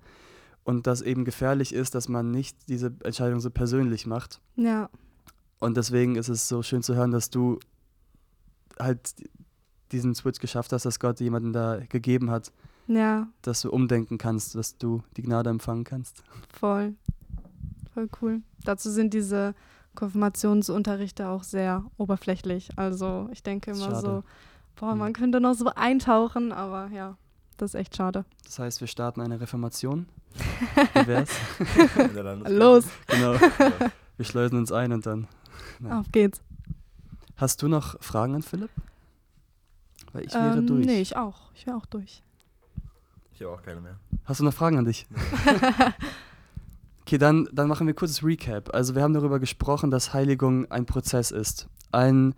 und das eben gefährlich ist, dass man nicht diese Entscheidung so persönlich macht. Ja, Und deswegen ist es so schön zu hören, dass du halt diesen Switch geschafft hast, dass Gott jemanden da gegeben hat, ja, dass du umdenken kannst, dass du die Gnade empfangen kannst. voll. Voll cool. Dazu sind diese Konfirmationsunterrichte auch sehr oberflächlich. Also ich denke immer Schade. so, boah, Mhm. man könnte noch so eintauchen, aber ja, das ist echt schade. Das heißt, wir starten eine Reformation. <laughs> Wie wär's? Los, genau. <laughs> Wir schleusen uns ein und dann. Ja. auf geht's. Hast du noch Fragen an Philipp? Weil ich wäre ähm, durch. Nee, ich auch. Ich wäre auch durch. Ich habe auch keine mehr. Hast du noch Fragen an dich? <laughs> Okay, dann, dann machen wir kurzes Recap. Also wir haben darüber gesprochen, dass Heiligung ein Prozess ist. Ein,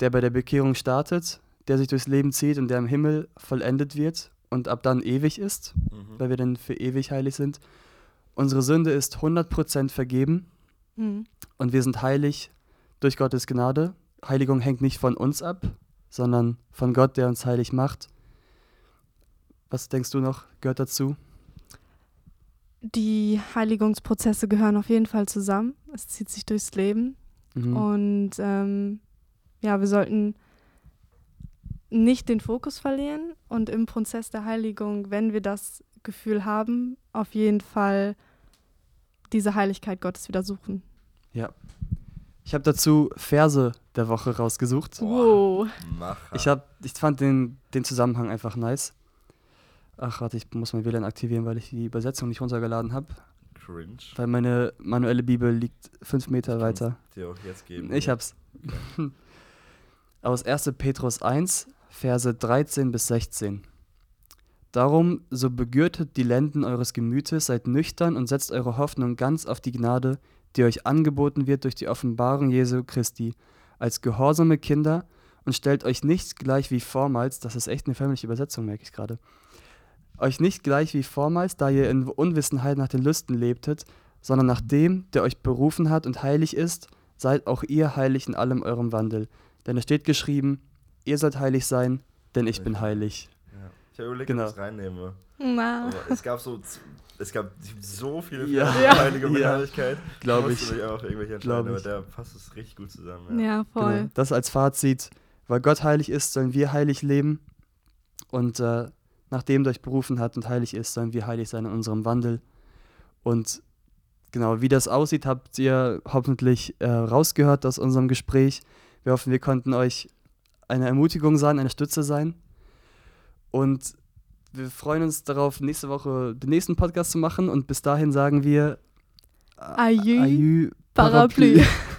der bei der Bekehrung startet, der sich durchs Leben zieht und der im Himmel vollendet wird und ab dann ewig ist, Mhm. weil wir dann für ewig heilig sind. Unsere Sünde ist 100% vergeben Mhm. und wir sind heilig durch Gottes Gnade. Heiligung hängt nicht von uns ab, sondern von Gott, der uns heilig macht. Was denkst du noch gehört dazu? Die Heiligungsprozesse gehören auf jeden Fall zusammen. Es zieht sich durchs Leben. Mhm. Und ähm, ja, wir sollten nicht den Fokus verlieren und im Prozess der Heiligung, wenn wir das Gefühl haben, auf jeden Fall diese Heiligkeit Gottes wieder suchen. Ich habe dazu Verse der Woche rausgesucht. Wow. Ich, hab, ich fand den, den Zusammenhang einfach nice. Ach, warte, ich muss mein WLAN aktivieren, weil ich die Übersetzung nicht runtergeladen habe. Cringe. Weil meine manuelle Bibel liegt fünf Meter Ich weiter. Dir auch jetzt geben. Ich hab's. Aus 1. Petrus 1, Verse 13 bis 16. Darum, so begürtet die Lenden eures Gemütes, seid nüchtern und setzt eure Hoffnung ganz auf die Gnade, die euch angeboten wird durch die Offenbarung Jesu Christi, als gehorsame Kinder und stellt euch nicht gleich wie vormals, das ist echt eine förmliche Übersetzung, merke ich gerade, euch nicht gleich wie vormals, da ihr in Unwissenheit nach den Lüsten lebtet, sondern nach dem, der euch berufen hat und heilig ist, seid auch ihr heilig in allem eurem Wandel. Denn es steht geschrieben, ihr sollt heilig sein, denn ich bin heilig. Ja. Ich habe überlegt, Genau. ob ich es reinnehme. Na. Aber es gab so, es gab so viele Ja. Heiligung und Ja. Heiligkeit. Glaub musste ich. mich einfach irgendwelche Glaub entscheiden, ich. aber der passt es richtig gut zusammen. Ja. Ja, voll. Genau. Das als Fazit, weil Gott heilig ist, sollen wir heilig leben. Und äh, nachdem er euch berufen hat und heilig ist, sollen wir heilig sein in unserem Wandel. Und genau, wie das aussieht, habt ihr hoffentlich äh, rausgehört aus unserem Gespräch. Wir hoffen, wir konnten euch eine Ermutigung sein, eine Stütze sein. Und wir freuen uns darauf, nächste Woche den nächsten Podcast zu machen. Und bis dahin sagen wir Aïe, Aïe, Parapluie. <laughs>